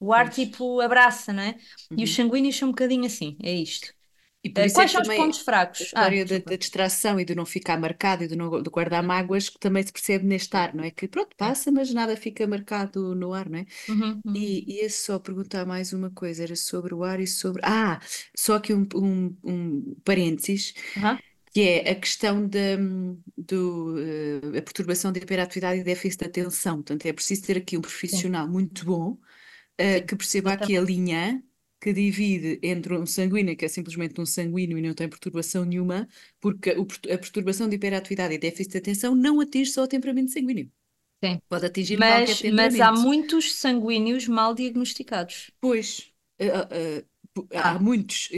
o ar tipo abraça, não é? E os uhum. sanguíneos são um bocadinho assim, é isto. E por Eh, isso é quais que são os pontos a fracos? Ah, história da, desculpa. da distração e do não ficar marcado e do, não, do guardar mágoas que também se percebe neste ar, não é? Que pronto, Sim. passa, mas nada fica marcado no ar, não é? Uhum, uhum. E, e é só perguntar mais uma coisa, era sobre o ar e sobre. Ah, só aqui um, um, um parênteses, Aham, que é a questão da do, eh, a perturbação da hiperatividade e déficit de atenção. Portanto, é preciso ter aqui um Sim, profissional muito bom, sim, que perceba aqui a linha que divide entre um sanguíneo, que é simplesmente um sanguíneo e não tem perturbação nenhuma, porque a perturbação de hiperatividade e déficit de atenção não atinge só o temperamento sanguíneo, Sim. pode atingir qualquer Mas, mas há temperamento. muitos sanguíneos mal diagnosticados. Pois, eh, pu- há Ah, muitos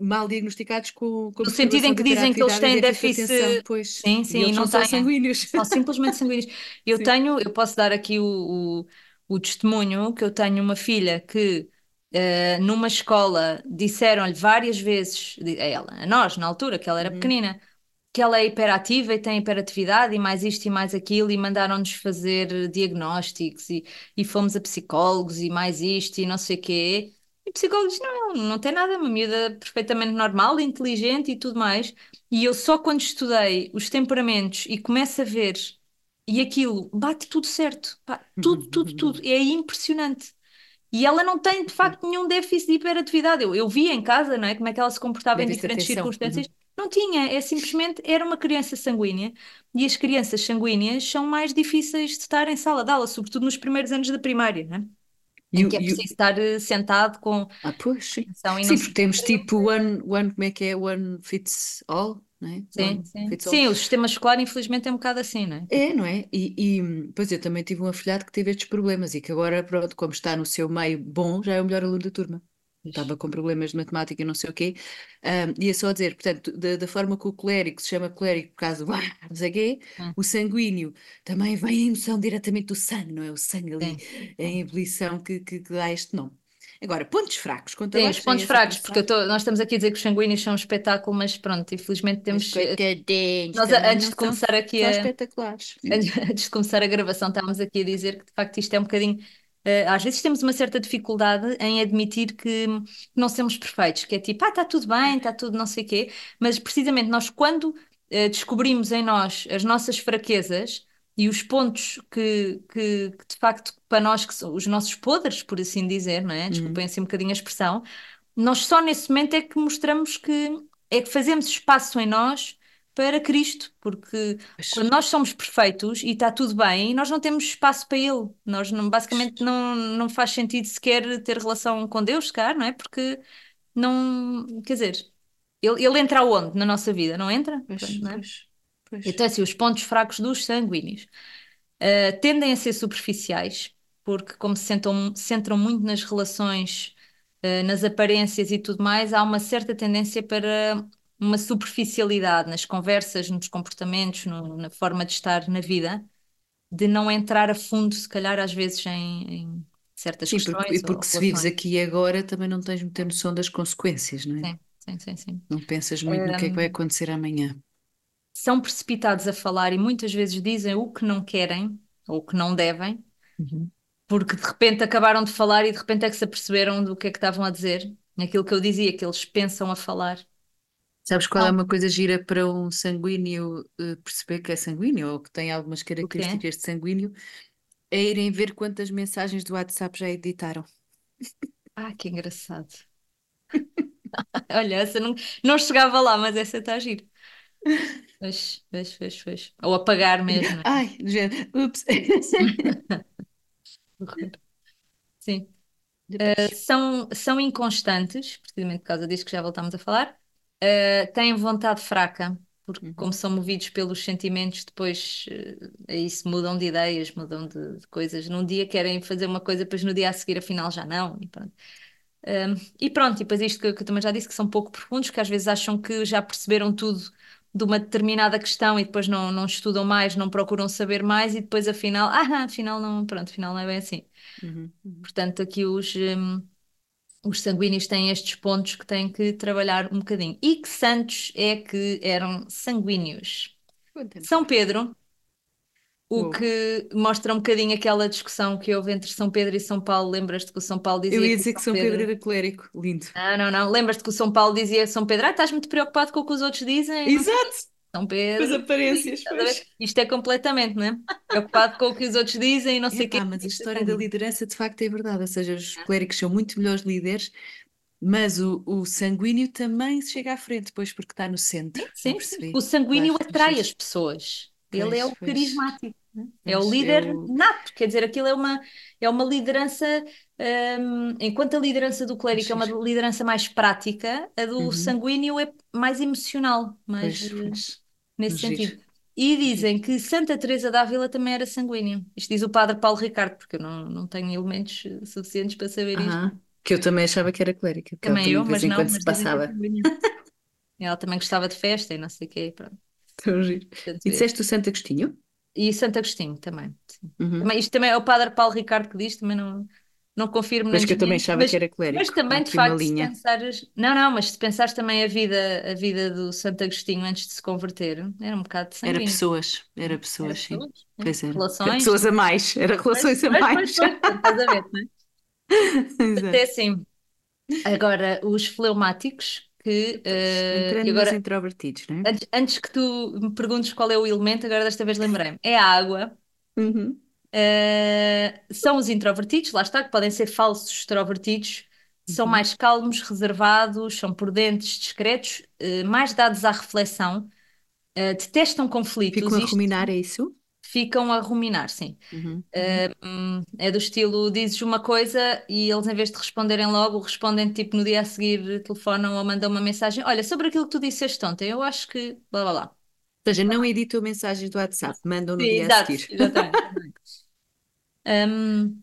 mal diagnosticados com, com no sentido em que dizem que eles têm déficit pois, Sim, sim, e não são sanguíneos. São simplesmente sanguíneos. Eu Sim. tenho, eu posso dar aqui o, o, o testemunho que eu tenho uma filha que eh, numa escola disseram-lhe várias vezes, a ela, a nós, na altura, que ela era Uhum. pequenina, que ela é hiperativa e tem hiperatividade e mais isto e mais aquilo, e mandaram-nos fazer diagnósticos e, e fomos a psicólogos e mais isto e não sei o quê. E psicólogos, não, não tem nada, é uma miúda perfeitamente normal, inteligente e tudo mais. E eu só quando estudei os temperamentos e começo a ver, e aquilo bate tudo certo, pá, tudo, tudo, tudo, é impressionante. E ela não tem, de facto, nenhum déficit de hiperatividade. Eu, eu via em casa, não é? Como é que ela se comportava em diferentes atenção. circunstâncias. Uhum. Não tinha, é simplesmente, era uma criança sanguínea. E as crianças sanguíneas são mais difíceis de estar em sala de aula, sobretudo nos primeiros anos da primária, não é? E Em que é preciso estar eh, sentado com Ah, pois, sim. Sim, porque temos tipo one, one, como é que é? One fits all, não é? Sim, One sim. Sim, o sistema escolar, infelizmente, é um bocado assim, não é? É, não é? E, e, pois eu também tive um afilhado que teve estes problemas e que agora, pronto, como está no seu meio bom, já é o melhor aluno da turma. Estava com problemas de matemática e não sei o quê. Ahm, ia só dizer, portanto, da, da forma que o colérico se chama colérico por causa do ah, não sei o quê, Hum, o sanguíneo também vem a emoção diretamente do sangue, não é? O sangue ali Sim, em sim. ebulição que, que, que dá este nome. Agora, pontos fracos, conta Sim, os pontos a fracos, porque tô- nós estamos aqui a dizer que os sanguíneos são um espetáculo, mas pronto, infelizmente temos. eh, Nós, antes de são começar aqui só a. espetaculares. Antes de começar a gravação, estávamos aqui a dizer que de facto isto é um bocadinho. Eh, às vezes temos uma certa dificuldade em admitir que não somos perfeitos, que é tipo, ah, está tudo bem, está tudo não sei o quê, mas precisamente nós, quando eh, descobrimos em nós as nossas fraquezas e os pontos que, que, que, de facto para nós que são os nossos podres, por assim dizer, não é? Desculpem Uhum. assim um bocadinho a expressão, nós só nesse momento é que mostramos que é que fazemos espaço em nós para Cristo, porque quando nós somos perfeitos e está tudo bem, nós não temos espaço para Ele. Nós não, basicamente não, não faz sentido sequer ter relação com Deus, cara, não é? Porque não, quer dizer, ele, ele entra aonde na nossa vida? Não entra? pois, não é? pois, pois. Então, assim, os pontos fracos dos sanguíneos eh, tendem a ser superficiais, porque como se centram, centram muito nas relações, eh, nas aparências e tudo mais, há uma certa tendência para uma superficialidade nas conversas, nos comportamentos, no- na forma de estar na vida, de não entrar a fundo, se calhar, às vezes, em, em certas Sim, porque, questões e ou porque se vives aqui e agora também não tens muita noção das consequências, não é? Sim, sim, sim, sim. Não pensas muito no que é que vai acontecer amanhã. São precipitados a falar e muitas vezes dizem o que não querem ou o que não devem. Uhum. porque de repente acabaram de falar e de repente é que se aperceberam do que é que estavam a dizer. Aquilo que eu dizia, que eles pensam a falar. Sabes qual é uma coisa gira para um sanguíneo eh, perceber que é sanguíneo ou que tem algumas O características de sanguíneo? É irem ver quantas mensagens do WhatsApp já editaram. Ah, que engraçado. Olha, essa não, não chegava lá, mas essa está a giro. Pois, pois, pois, pois. Ou apagar mesmo, não é? Ai, do género, ups. Horror. Sim. Depois. São, são inconstantes, precisamente por causa disso que já voltámos a falar. Uh, têm vontade fraca, porque Uhum. como são movidos pelos sentimentos, depois uh, aí se mudam de ideias, mudam de, de coisas. Num dia querem fazer uma coisa, depois no dia a seguir afinal já não. E pronto. Um, e pronto, e depois isto que, que eu também já disse, que são pouco profundos, que às vezes acham que já perceberam tudo de uma determinada questão e depois não, não estudam mais, não procuram saber mais e depois afinal, ah, afinal não, pronto, afinal não é bem assim. Uhum, uhum. Portanto, aqui os, hum, os sanguíneos têm estes pontos que têm que trabalhar um bocadinho. E que santos é que eram sanguíneos? São Pedro, o que mostra um bocadinho aquela discussão que houve entre São Pedro e São Paulo. Lembras-te que o São Paulo dizia Eu ia que dizer que São São Pedro Pedro... era clérigo. Lindo. Não, não, não. Lembras-te que o São Paulo dizia a São Pedro, ah, estás muito preocupado com o que os outros dizem? Exato. São As Pedro, aparências, estás a ver? pois. Isto é completamente, não é? Preocupado com o que os outros dizem e não sei o quê. Mas a é história da liderança de facto é verdade. Ou seja, os clérigos são muito melhores líderes, mas o, o sanguíneo também se chega à frente, depois porque está no centro. Sim, sim. O sanguíneo Claro, atrai giro. as pessoas. Ele é Pois, o pois. carismático, né? É o Pois, é líder o. nato, quer dizer, aquilo é uma, é uma liderança, hum, enquanto a liderança do Pois, clérigo é uma liderança mais prática, a do Uhum. sanguíneo é mais emocional, mais Pois, pois. Nesse Giro, sentido. E dizem que Santa Teresa d'Ávila também era sanguínea. Isto diz o padre Paulo Ricardo, porque eu não, não tenho elementos suficientes para saber isto. Aham. Que eu também achava que era ela Também eu, mas não, se mas é passava. Ela também gostava de festa e não sei o quê, pronto. Tão giro. Portanto, E é. disseste o Santo Agostinho? E Santo Agostinho também. Uhum. Também, isto também é o padre Paulo Ricardo que diz, também não, não confirmo Pois que eu também achava mas, que era mas clérigo. Há também, de facto, se pensares. Não, não, mas se pensares também a vida, a vida do Santo Agostinho antes de se converter, era um bocado de Era sanguíneo. pessoas, era Era pessoas, sim. pessoas? Pois era. Era Relações. pessoas a mais, era relações a pois, pois, mais. estás a ver, não é? Até assim. Agora, os fleumáticos, que. Eh, entrando e nos agora, introvertidos, não é? antes, antes que tu me perguntes qual é o elemento, agora desta vez lembrei-me. É a água. Uhum. Uh, são os introvertidos, lá está, que podem ser falsos extrovertidos, são Uhum. mais calmos, reservados, são prudentes, discretos, uh, mais dados à reflexão, uh, detestam conflitos, Ficam a ruminar, é isso? ficam a ruminar, sim. Uhum. Uhum. Uh, hum, é do estilo, dizes uma coisa e eles, em vez de responderem logo, respondem tipo no dia a seguir, telefonam ou mandam uma mensagem: Olha, sobre aquilo que tu disseste ontem, eu acho que. blá blá blá. Ou seja, não editam mensagens do WhatsApp, mandam no Sim, dia a exato, seguir. exatamente. Um,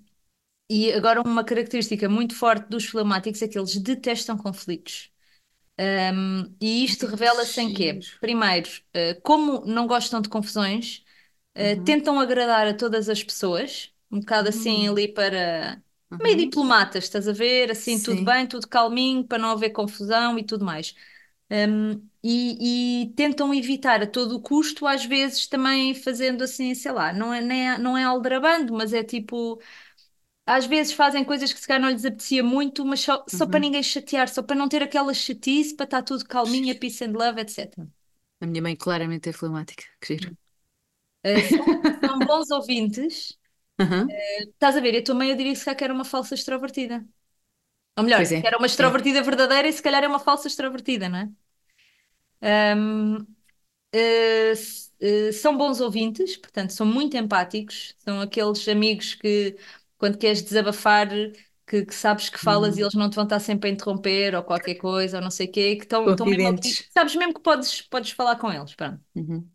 e agora uma característica muito forte dos fleumáticos é que eles detestam conflitos. Um, e isto revela-se em quê? Primeiro, uh, como não gostam de confusões, uh, Uhum. tentam agradar a todas as pessoas, um bocado assim Hum. ali para meio Uhum. diplomatas, estás a ver? Assim, tudo Sim. bem, tudo calminho, para não haver confusão e tudo mais. Um, e, e tentam evitar a todo custo, às vezes também fazendo assim, sei lá, não é, nem é- não é aldrabando, mas é tipo, às vezes fazem coisas que se calhar não lhes apetecia muito, mas só, só para Uhum. ninguém chatear, só para não ter aquela chatice, para estar tudo calminha, peace and love, etc. A minha mãe claramente é fleumática. Que giro. Uh, são, são bons ouvintes. Uhum. Estás a ver? Eu também eu diria que se calhar que era uma falsa extrovertida. Ou melhor, é. que era uma É. extrovertida verdadeira e se calhar é uma falsa extrovertida, não é? Um, eh, s- eh, são bons ouvintes, portanto, são muito empáticos, são aqueles amigos que, quando queres desabafar, que, que sabes que falas e Uhum. eles não te vão estar sempre a interromper ou qualquer coisa, ou não sei o quê, que estão mesmo sabes mesmo que podes, podes falar com eles, pronto. Uhum.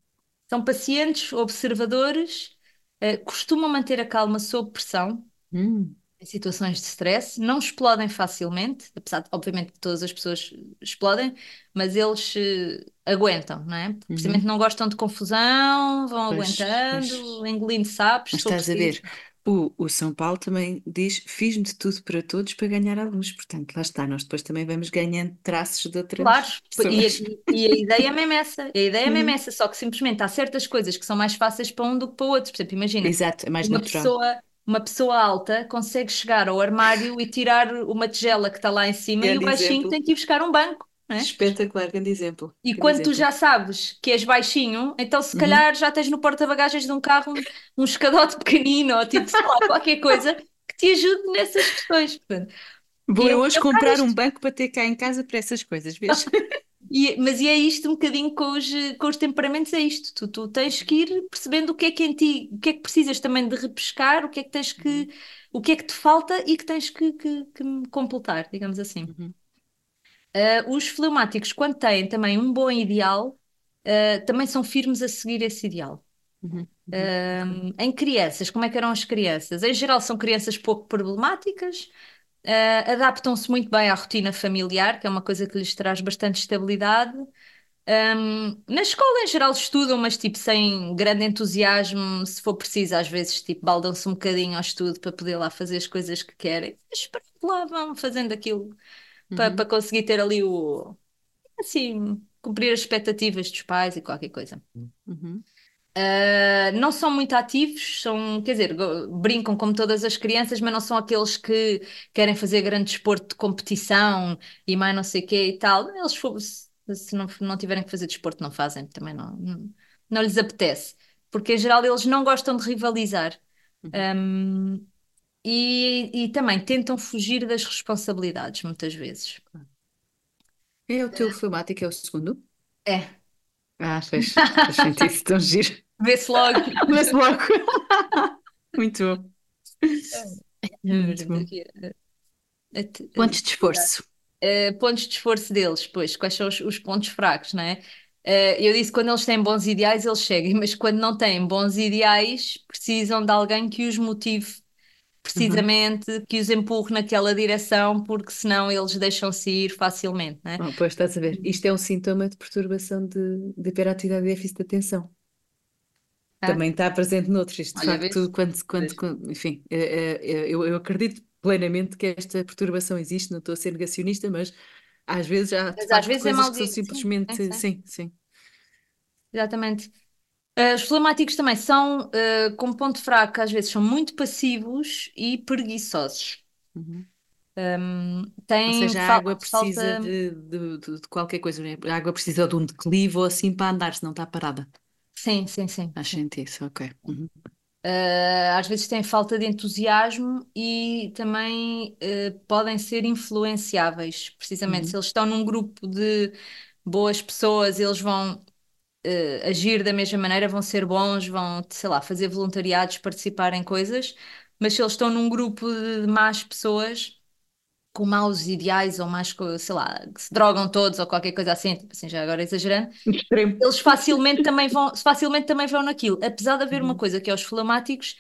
São pacientes, observadores, eh, costumam manter a calma sob pressão. Hum. Em situações de stress, não explodem facilmente, apesar de, obviamente, que todas as pessoas explodem, mas eles eh, aguentam, não é? Precisamente Uhum. não gostam de confusão, vão aguentando, engolindo sapos, Mas estás a ver, o, o São Paulo também diz: fiz-me de tudo para todos para ganhar alguns. Portanto, lá está, nós depois também vamos ganhando traços de Claro, outras e, pessoas. a- e a ideia é mesmo essa, a ideia é mesmo Uhum. essa, só que simplesmente há certas coisas que são mais fáceis para um do que para o outro. Por exemplo, imagina, Exato, é mais uma natural. pessoa, uma pessoa alta consegue chegar ao armário e tirar uma tigela que está lá em cima e o Grande baixinho exemplo. tem que ir buscar um banco, é? Espetacular, grande exemplo. E Grande quando tu exemplo. já sabes que és baixinho, então se Uhum. calhar já tens no porta-bagagens de um carro um, um escadote pequenino ou tipo, sei lá, qualquer coisa que te ajude nessas questões. portanto. Vou eu hoje comprar um banco para ter cá em casa para essas coisas, vês? E, mas e é isto um bocadinho com os, com os temperamentos, é isto. Tu, tu tens que ir percebendo o que é que em ti, o que é que precisas também de repescar, o que é que tens que, o que é que te falta e que tens que, que, que completar, digamos assim. Uhum. Uh, os fleumáticos, quando têm também um bom ideal, uh, também são firmes a seguir esse ideal. Uhum. Uhum. Um, em crianças, como é que eram as crianças? Em geral, são crianças pouco problemáticas, uh, adaptam-se muito bem à rotina familiar, que é uma coisa que lhes traz bastante estabilidade. Um, na escola, em geral, estudam, mas tipo sem grande entusiasmo, se for preciso, às vezes tipo, baldam-se um bocadinho ao estudo para poder lá fazer as coisas que querem. Mas pronto, lá vão fazendo aquilo para, Uhum. para conseguir ter ali o. Assim, cumprir as expectativas dos pais e qualquer coisa. Uhum. Uh, não são muito ativos, são, quer dizer, brincam como todas as crianças, mas não são aqueles que querem fazer grande desporto de competição e mais não sei o quê e tal. Eles, se não, não tiverem que fazer desporto, não fazem, também não, não, não lhes apetece, porque em geral eles não gostam de rivalizar. Uhum. Um, e, e também tentam fugir das responsabilidades, muitas vezes. É o teu fleumático, é o segundo? É, Ah, fez, fez sentido, tão giro. Vê-se logo. Mas logo. Muito bom. Muito bom. Aqui, eh, eh, Pontos de esforço. Uh, pontos de esforço deles, pois, quais são os, os pontos fracos, não é? Uh, eu disse quando eles têm bons ideais, eles chegam, mas quando não têm bons ideais, precisam de alguém que os motive Uhum. precisamente, que os empurre naquela direção, porque senão eles deixam-se ir facilmente, não é? Oh, pois estás a ver. Isto é um sintoma de perturbação de, de hiperatividade e déficit de atenção. Ah, Também está presente noutros. Isto, de olha, vês? facto, quando, quando, enfim, eh, eh, eu, eu acredito plenamente que esta perturbação existe, não estou a ser negacionista, mas às vezes há, Mas às vezes é coisas mal que são simplesmente. sim, sim, Sim, sim. exatamente. Uh, os fleumáticos também são, uh, como ponto fraco, às vezes são muito passivos e preguiçosos. Uhum. Um, Ou têm seja, a água precisa falta. de, de, de- qualquer coisa. né? A água precisa de um declive ou assim para andar, senão está parada. Sim, sim, sim. Sim. sentido, ok. Uhum. Uh, às vezes têm falta de entusiasmo e também uh, podem ser influenciáveis. Precisamente, se Uhum. eles estão num grupo de boas pessoas, eles vão uh, agir da mesma maneira, vão ser bons, vão, sei lá, fazer voluntariados, participar em coisas. Mas se eles estão num grupo de más pessoas com maus ideais ou mais, sei lá, que se drogam todos ou qualquer coisa assim, tipo assim, já agora exagerando, Extremo. eles facilmente também vão, facilmente também vão naquilo. Apesar de haver uma Uhum. coisa que é os fleumáticos,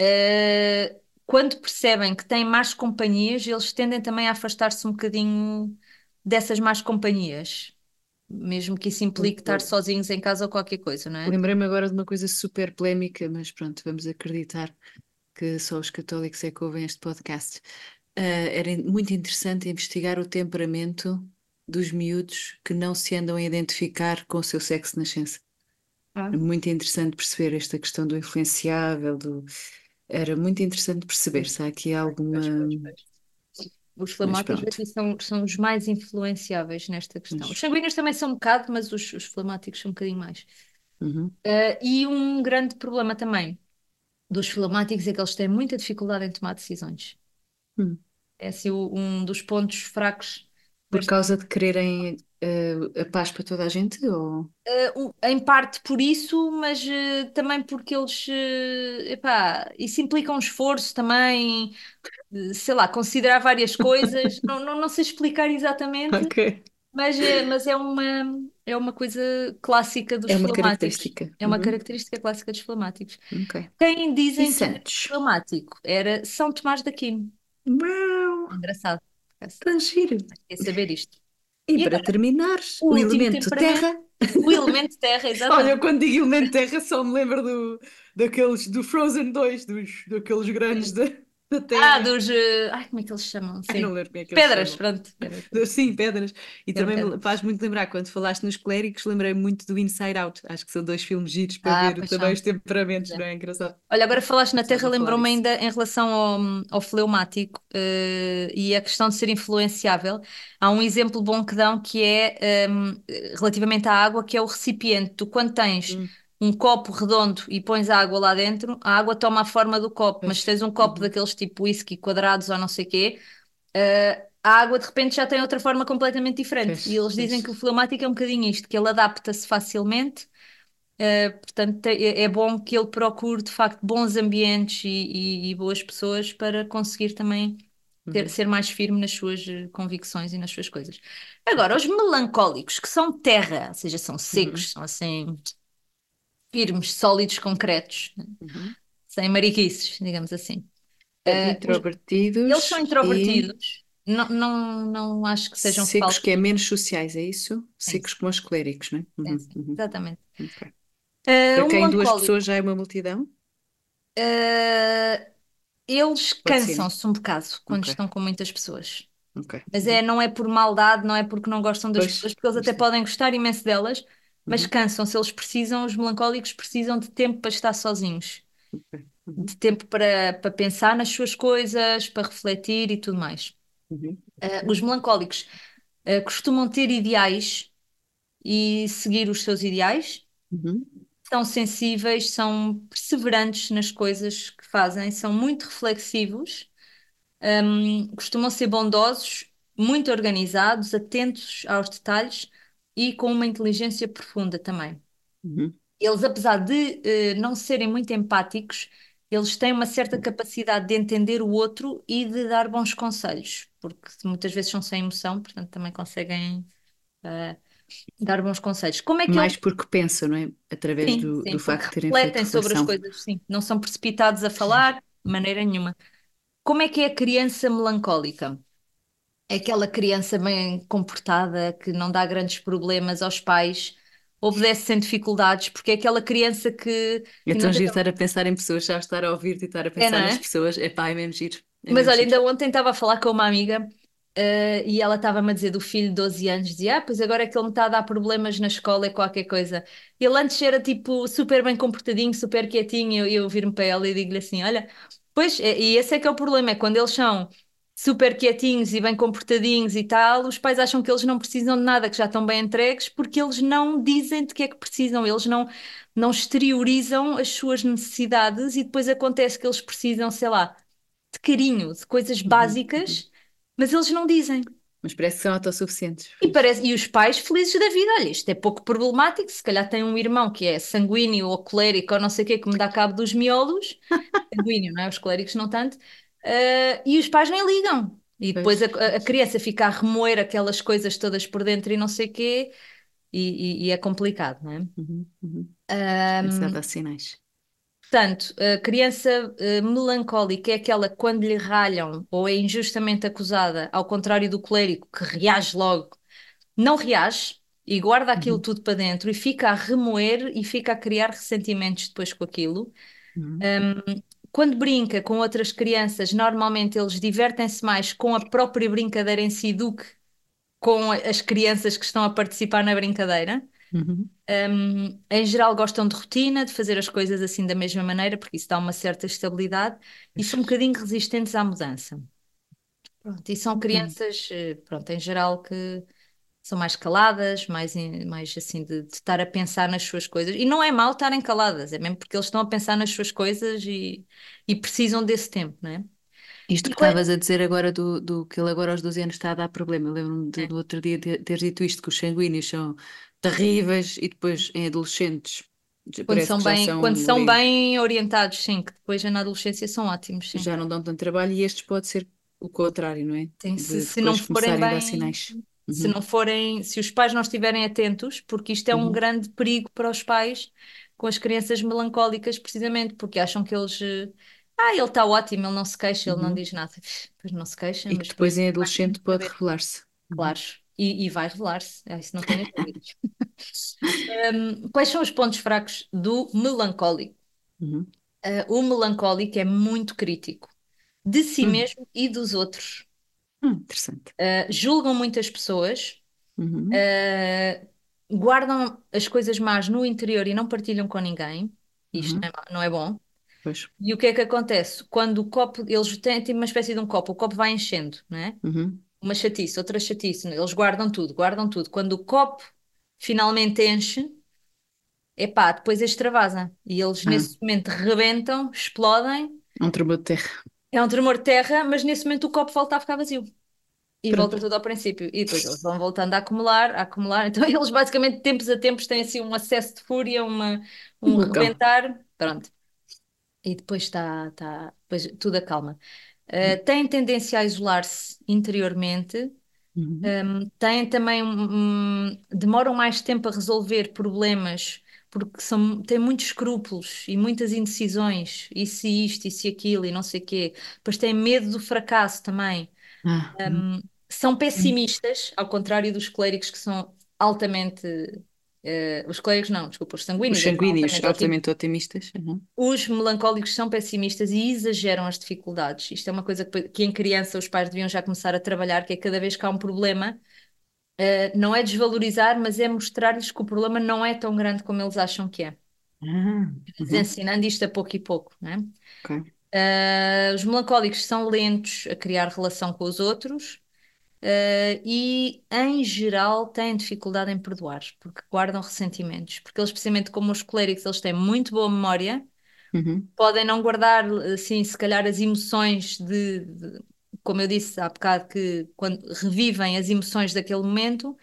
eh, quando percebem que têm más companhias, eles tendem também a afastar-se um bocadinho dessas más companhias, mesmo que isso implique estar sozinhos em casa ou qualquer coisa, não é? Lembrei-me agora de uma coisa super polémica, mas pronto, vamos acreditar que só os católicos é que ouvem este podcast. Uh, era muito interessante investigar o temperamento dos miúdos que não se andam a identificar com o seu sexo de nascença. Ah. Muito interessante perceber esta questão do influenciável, do... era muito interessante perceber se há aqui alguma. Os flamáticos aqui são, são os mais influenciáveis nesta questão. Os sanguíneos também são um bocado, mas os, os flamáticos são um bocadinho mais. Uhum. Uh, e um grande problema também dos flamáticos é que eles têm muita dificuldade em tomar decisões. Hum. É assim um dos pontos fracos. Por causa de quererem uh, a paz para toda a gente? Ou... Uh, em parte por isso, mas uh, também porque eles. epá, isso implica um esforço também, sei lá, considerar várias coisas. não, não, não sei explicar exatamente. Ok. Mas, é, mas é uma, é uma coisa clássica dos É uma característica. É uma Uhum. característica clássica dos flamáticos. Ok. Quem dizem que é flamático era São Tomás da Aquino. Uau! Engraçado. Tão giro! Quer saber isto? E E para agora, terminar, o o elemento terra. o elemento terra, Olha, eu quando digo elemento terra só me lembro do, daqueles do Frozen 2, dos, daqueles grandes da, terra. Ah, dos. Uh... Ai, como é que eles chamam? Sim. Ai, não lembro como é que pedras, chamam. pronto. Pedras. Sim, pedras. E também faz muito lembrar, quando falaste nos clérigos, lembrei muito do Inside Out. Acho que são dois filmes giros para ah, ver também os temperamentos, é. não é engraçado? Olha, agora falaste na Terra, lembrou-me ainda em relação ao, ao fleumático uh, e a questão de ser influenciável. Há um exemplo bom que dão que é um, relativamente à água, que é o recipiente. Tu, quando tens. Hum um copo redondo e pões a água lá dentro, a água toma a forma do copo, mas se tens um copo uhum. daqueles tipo whisky quadrados ou não sei o quê, uh, a água de repente já tem outra forma completamente diferente. e eles dizem que o fleumático é um bocadinho isto, que ele adapta-se facilmente. Uh, portanto, é, é, bom que ele procure de facto bons ambientes e, e, e boas pessoas para conseguir também ter, uhum. ser mais firme nas suas eh, convicções e nas suas coisas. Agora, os melancólicos, que são terra, ou seja, são secos, uhum. são assim firmes, sólidos, concretos, uhum. sem mariquices, digamos assim. Uh, introvertidos. Eles são introvertidos. E... Não, não, não acho que sejam secos, falsos. que é menos sociais, é isso? Secos como os clérigos, não é? Uhum, uhum. Exatamente. Okay. Uh, Para quem duas pessoas já é uma multidão? Uh, eles cansam-se um bocado quando okay. estão com muitas pessoas. Okay. Mas é, não é por maldade, não é porque não gostam das pois, pessoas, porque eles até podem gostar imenso delas, mas uhum. cansam-se, eles precisam, os melancólicos precisam de tempo para estar sozinhos, de tempo para, para pensar nas suas coisas, para refletir e tudo mais. Uhum. Uh, os melancólicos uh, costumam ter ideais e seguir os seus ideais, uhum. são sensíveis, são perseverantes nas coisas que fazem, são muito reflexivos, um, costumam ser bondosos, muito organizados, atentos aos detalhes e com uma inteligência profunda também. Uhum. Eles, apesar de uh, não serem muito empáticos, eles têm uma certa capacidade de entender o outro e de dar bons conselhos, porque muitas vezes são sem emoção, portanto também conseguem uh, dar bons conselhos. Como é que Mais porque pensam, não é? Através sim, do, sim, do facto de terem refletem sobre as coisas, sim. Não são precipitados a falar de maneira nenhuma. Como é que é a criança melancólica? É aquela criança bem comportada que não dá grandes problemas aos pais, obedece sem dificuldades, porque é aquela criança que. É tão giro estar a pensar em pessoas, já estar a ouvir-te e estar a é, pensar é, nas pessoas, é pá, é mesmo giro. É Mas olha, giro. ainda ontem estava a falar com uma amiga. Uh, e ela estava-me a dizer do filho de 12 anos, dizia, ah, pois agora é que ele me está a dar problemas na escola e qualquer coisa. Ele antes era tipo super bem comportadinho, super quietinho, e eu, eu vir-me para ela e digo-lhe assim: olha, pois, é, e esse é que é o problema, é quando eles são super quietinhos e bem comportadinhos e tal, os pais acham que eles não precisam de nada, que já estão bem entregues, porque eles não dizem de que é que precisam, eles não, não exteriorizam as suas necessidades e depois acontece que eles precisam, sei lá, de carinho, de coisas uhum, básicas, uhum. mas eles não dizem. Mas parece que são autossuficientes. E, parece, e os pais felizes da vida, olha, isto é pouco problemático, se calhar tem um irmão que é sanguíneo ou colérico ou não sei o quê, que me dá cabo dos miolos, sanguíneo, não é? Os coléricos não tanto, Uh, e os pais nem ligam. E depois a, a, criança fica a remoer aquelas coisas todas por dentro e não sei o quê, e, e, e, é complicado, não é? Uhum, uhum. Um, sinais. Portanto, a criança uh, melancólica é aquela que quando lhe ralham ou é injustamente acusada, ao contrário do colérico, que reage logo, não reage e guarda aquilo uhum. tudo para dentro e fica a remoer e fica a criar ressentimentos depois com aquilo. Uhum. Um, quando brinca com outras crianças, normalmente eles divertem-se mais com a própria brincadeira em si do que com as crianças que estão a participar na brincadeira. Uhum. Um, em geral gostam de rotina, de fazer as coisas assim da mesma maneira, porque isso dá uma certa estabilidade e são um bocadinho resistentes à mudança. Pronto, e são crianças, eh, pronto, em geral que são mais caladas, mais, mais assim de, de, estar a pensar nas suas coisas. E não é mal estarem caladas, é mesmo porque eles estão a pensar nas suas coisas e, e precisam desse tempo, não é? Isto que estavas a dizer agora do, do que ele agora aos 12 anos está a dar problema. Eu lembro-me é. do outro dia ter, ter dito isto, que os sanguíneos são terríveis e depois em adolescentes quando são bem, são quando são bem orientados, sim, que depois na adolescência são ótimos, sim. Já não dão tanto trabalho e estes pode ser o contrário, não é? Sim, se, se não forem bem, sinais. se uhum. não forem, se os pais não estiverem atentos, porque isto é um uhum. grande perigo para os pais com as crianças melancólicas, precisamente, porque acham que eles eh, ah, ele está ótimo, ele não se queixa, ele não uhum. diz nada. Pois não se queixa, E mas depois em adolescente pode revelar-se. Claro, e, e vai revelar-se, é, isso não tem dúvidas. um, quais são os pontos fracos do melancólico? Uhum. Uh, o melancólico é muito crítico de si uhum. mesmo e dos outros. Hum, interessante. Uh, julgam muitas pessoas, uhum. uh, guardam as coisas más no interior e não partilham com ninguém. Isto não é, não é bom. Pois. E o que é que acontece? Quando o copo, eles têm, têm uma espécie de um copo, o copo vai enchendo, não é? Uhum. Uma chatice, outra chatice, eles guardam tudo, guardam tudo. Quando o copo finalmente enche, epá, depois extravasa. E eles ah. nesse momento rebentam, explodem. É um tremor de terra. É um tremor de terra, mas nesse momento o copo volta a ficar vazio. E Pronto. volta tudo ao princípio. E depois eles vão voltando a acumular, a acumular. Então eles basicamente, tempos a tempos, têm assim um acesso de fúria, uma, um rebentar. Pronto e depois está, tá, depois tudo acalma. Uh, têm tendência a isolar-se interiormente, uhum. um, têm também um, demoram mais tempo a resolver problemas porque são, têm muitos escrúpulos e muitas indecisões, e se isto, e se aquilo, e não sei o quê. Depois têm medo do fracasso também. Ah, um, são pessimistas, ao contrário dos clérigos que são altamente Uh, os clérigos não, desculpa, os sanguíneos. Os sanguíneos, altamente, altamente otimistas. Uhum. Os melancólicos são pessimistas e exageram as dificuldades. Isto é uma coisa que, que, em criança os pais deviam já começar a trabalhar, que é cada vez que há um problema, uh, não é desvalorizar, mas é mostrar-lhes que o problema não é tão grande como eles acham que é. Uhum. Ensinando isto a pouco e pouco. Não é? okay. uh, os melancólicos são lentos a criar relação com os outros Uh, e, em geral, têm dificuldade em perdoar, porque guardam ressentimentos. Porque eles, precisamente como os coléricos, eles têm muito boa memória, uhum. podem não guardar, assim, se calhar, as emoções de, de, como eu disse há bocado, que quando revivem as emoções daquele momento,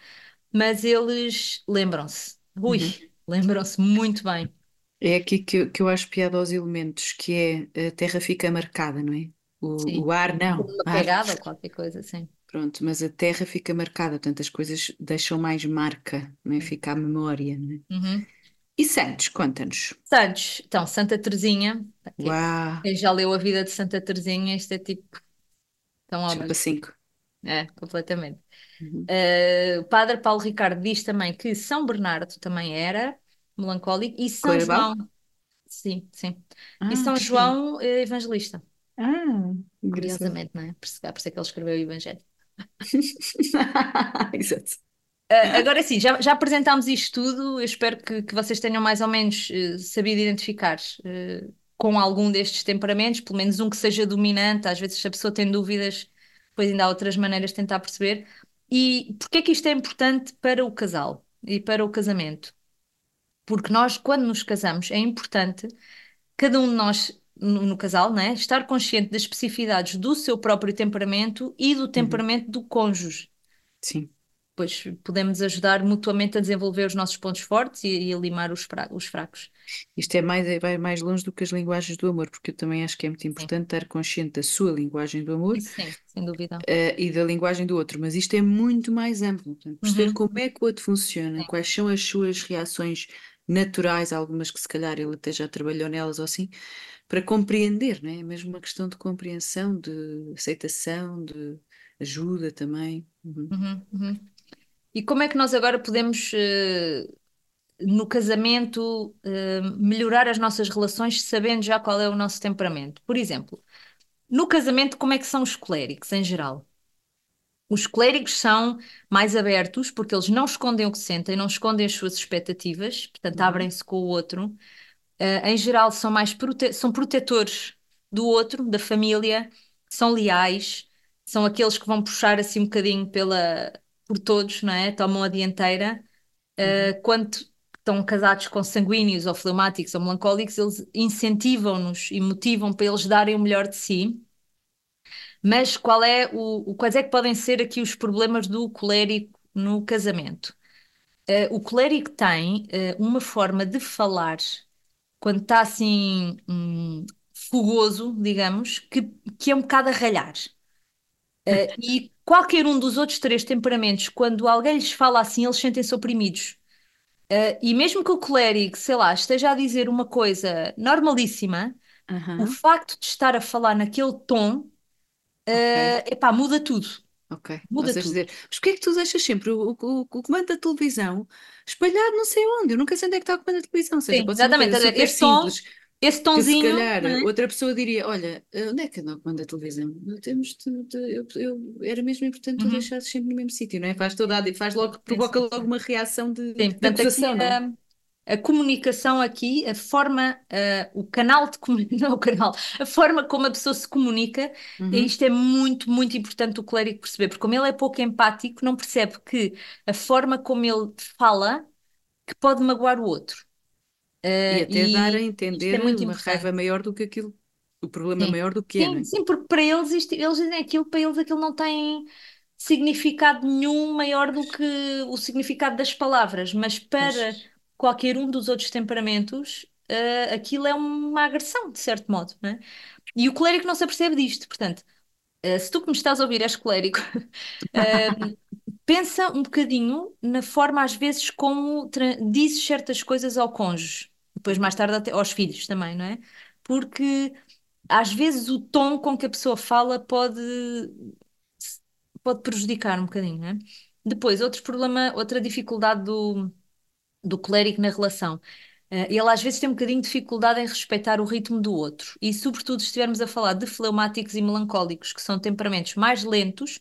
mas eles lembram-se. Ui, uhum. lembram-se muito bem. É aqui que eu, que eu acho piada aos elementos, que é a terra fica marcada, não é? O, o ar não. Uma pegada, ar... qualquer coisa assim. Pronto, mas a terra fica marcada, portanto as coisas deixam mais marca, não é? Fica a memória, não é? Uhum. E Santos, conta-nos. Santos, então, Santa Teresinha. Uau! Quem já leu a vida de Santa Teresinha, isto é tipo. Tão óbvio. Chupa 5. É, completamente. Uhum. Uh, o padre Paulo Ricardo diz também que São Bernardo também era melancólico e São? João. Sim, sim. Ah, e São João é evangelista. Ah, curiosamente, não é? Por isso, por isso é que ele escreveu o Evangelho. Exato. Uh, agora sim, já, já apresentámos isto tudo. Eu espero que, que vocês tenham mais ou menos uh, sabido identificar uh, com algum destes temperamentos, pelo menos um que seja dominante. Às vezes, se a pessoa tem dúvidas, depois ainda há outras maneiras de tentar perceber. E porquê é que isto é importante para o casal e para o casamento? Porque nós, quando nos casamos, é importante cada um de nós no, no, casal, né? estar consciente das especificidades do seu próprio temperamento e do uhum. temperamento uhum. do cônjuge. Sim. Pois podemos ajudar mutuamente a desenvolver os nossos pontos fortes e, e a limar os, os, fracos. Isto é mais, vai mais longe do que as linguagens do amor, porque eu também acho que é muito importante sim. estar consciente da sua linguagem do amor sim, sem dúvida. Uh, e da linguagem do outro, mas isto é muito mais amplo. Portanto, perceber uhum. como é que o outro funciona, sim. quais são as suas reações naturais, algumas que se calhar ele até já trabalhou nelas ou assim, para compreender, não é? é? Mesmo uma questão de compreensão, de aceitação, de ajuda também. Uhum. Uhum, uhum. E como é que nós agora podemos uh, no casamento, uh, melhorar as nossas relações sabendo já qual é o nosso temperamento. Por exemplo, no casamento, como é que são os coléricos em geral? Os coléricos são mais abertos porque eles não escondem o que sentem, não escondem as suas expectativas, portanto, uhum. abrem-se com o outro. Uh, em geral, são mais prote são protetores do outro, da família, são leais, são aqueles que vão puxar assim um bocadinho pela, por todos, não é? Tomam a dianteira. Uh, uhum. Quando estão casados com sanguíneos ou fleumáticos ou melancólicos, eles incentivam-nos e motivam para eles darem o melhor de si. Mas qual é o, quais é que podem ser aqui os problemas do colérico no casamento? Uh, o colérico tem uh, uma forma de falar quando está assim um, fogoso, digamos, que, que é um bocado a ralhar. Uh, e qualquer um dos outros três temperamentos, quando alguém lhes fala assim, eles sentem-se oprimidos. Uh, e mesmo que o colérico, sei lá, esteja a dizer uma coisa normalíssima, o facto de estar a falar naquele tom, uh, epá, muda tudo. Ok. Muda tudo. Dizer, mas porquê é que tu deixas sempre o, o, o, comando da televisão espalhado não sei onde? Eu nunca sei onde é que está o comando da televisão. Ou seja, Sim, exatamente. Super simples. Tom, esse tonzinho. Que se calhar é? outra pessoa diria: Olha, onde é que anda comando da televisão? Temos de, de, eu, eu, era mesmo importante uhum. tu deixasses sempre no mesmo sítio, não é? Faz toda a, faz logo, provoca logo uma reação de, sim, de acusação, não é? a comunicação aqui, a forma, uh, o canal de comunicação, não o canal, a forma como a pessoa se comunica, uhum. isto é muito, muito importante o clérigo perceber, porque como ele é pouco empático, não percebe que a forma como ele fala que pode magoar o outro. E até e dar a entender é uma importante. raiva maior do que aquilo, o problema sim. maior do que sim, é. Sim, é? sim, porque para eles, isto, eles dizem aquilo, para eles aquilo não tem significado nenhum maior do que o significado das palavras, mas para mas... qualquer um dos outros temperamentos, uh, aquilo é uma agressão, de certo modo, não é? E o clérigo não se apercebe disto, portanto, uh, se tu que me estás a ouvir és clérigo, uh, pensa um bocadinho na forma, às vezes, como dizes certas coisas ao cônjuge depois mais tarde até aos filhos também, não é? Porque às vezes o tom com que a pessoa fala pode, pode prejudicar um bocadinho, não é? Depois, outro problema, outra dificuldade do, do clérigo na relação. Uh, ele às vezes tem um bocadinho de dificuldade em respeitar o ritmo do outro. E, sobretudo, se estivermos a falar de fleumáticos e melancólicos, que são temperamentos mais lentos,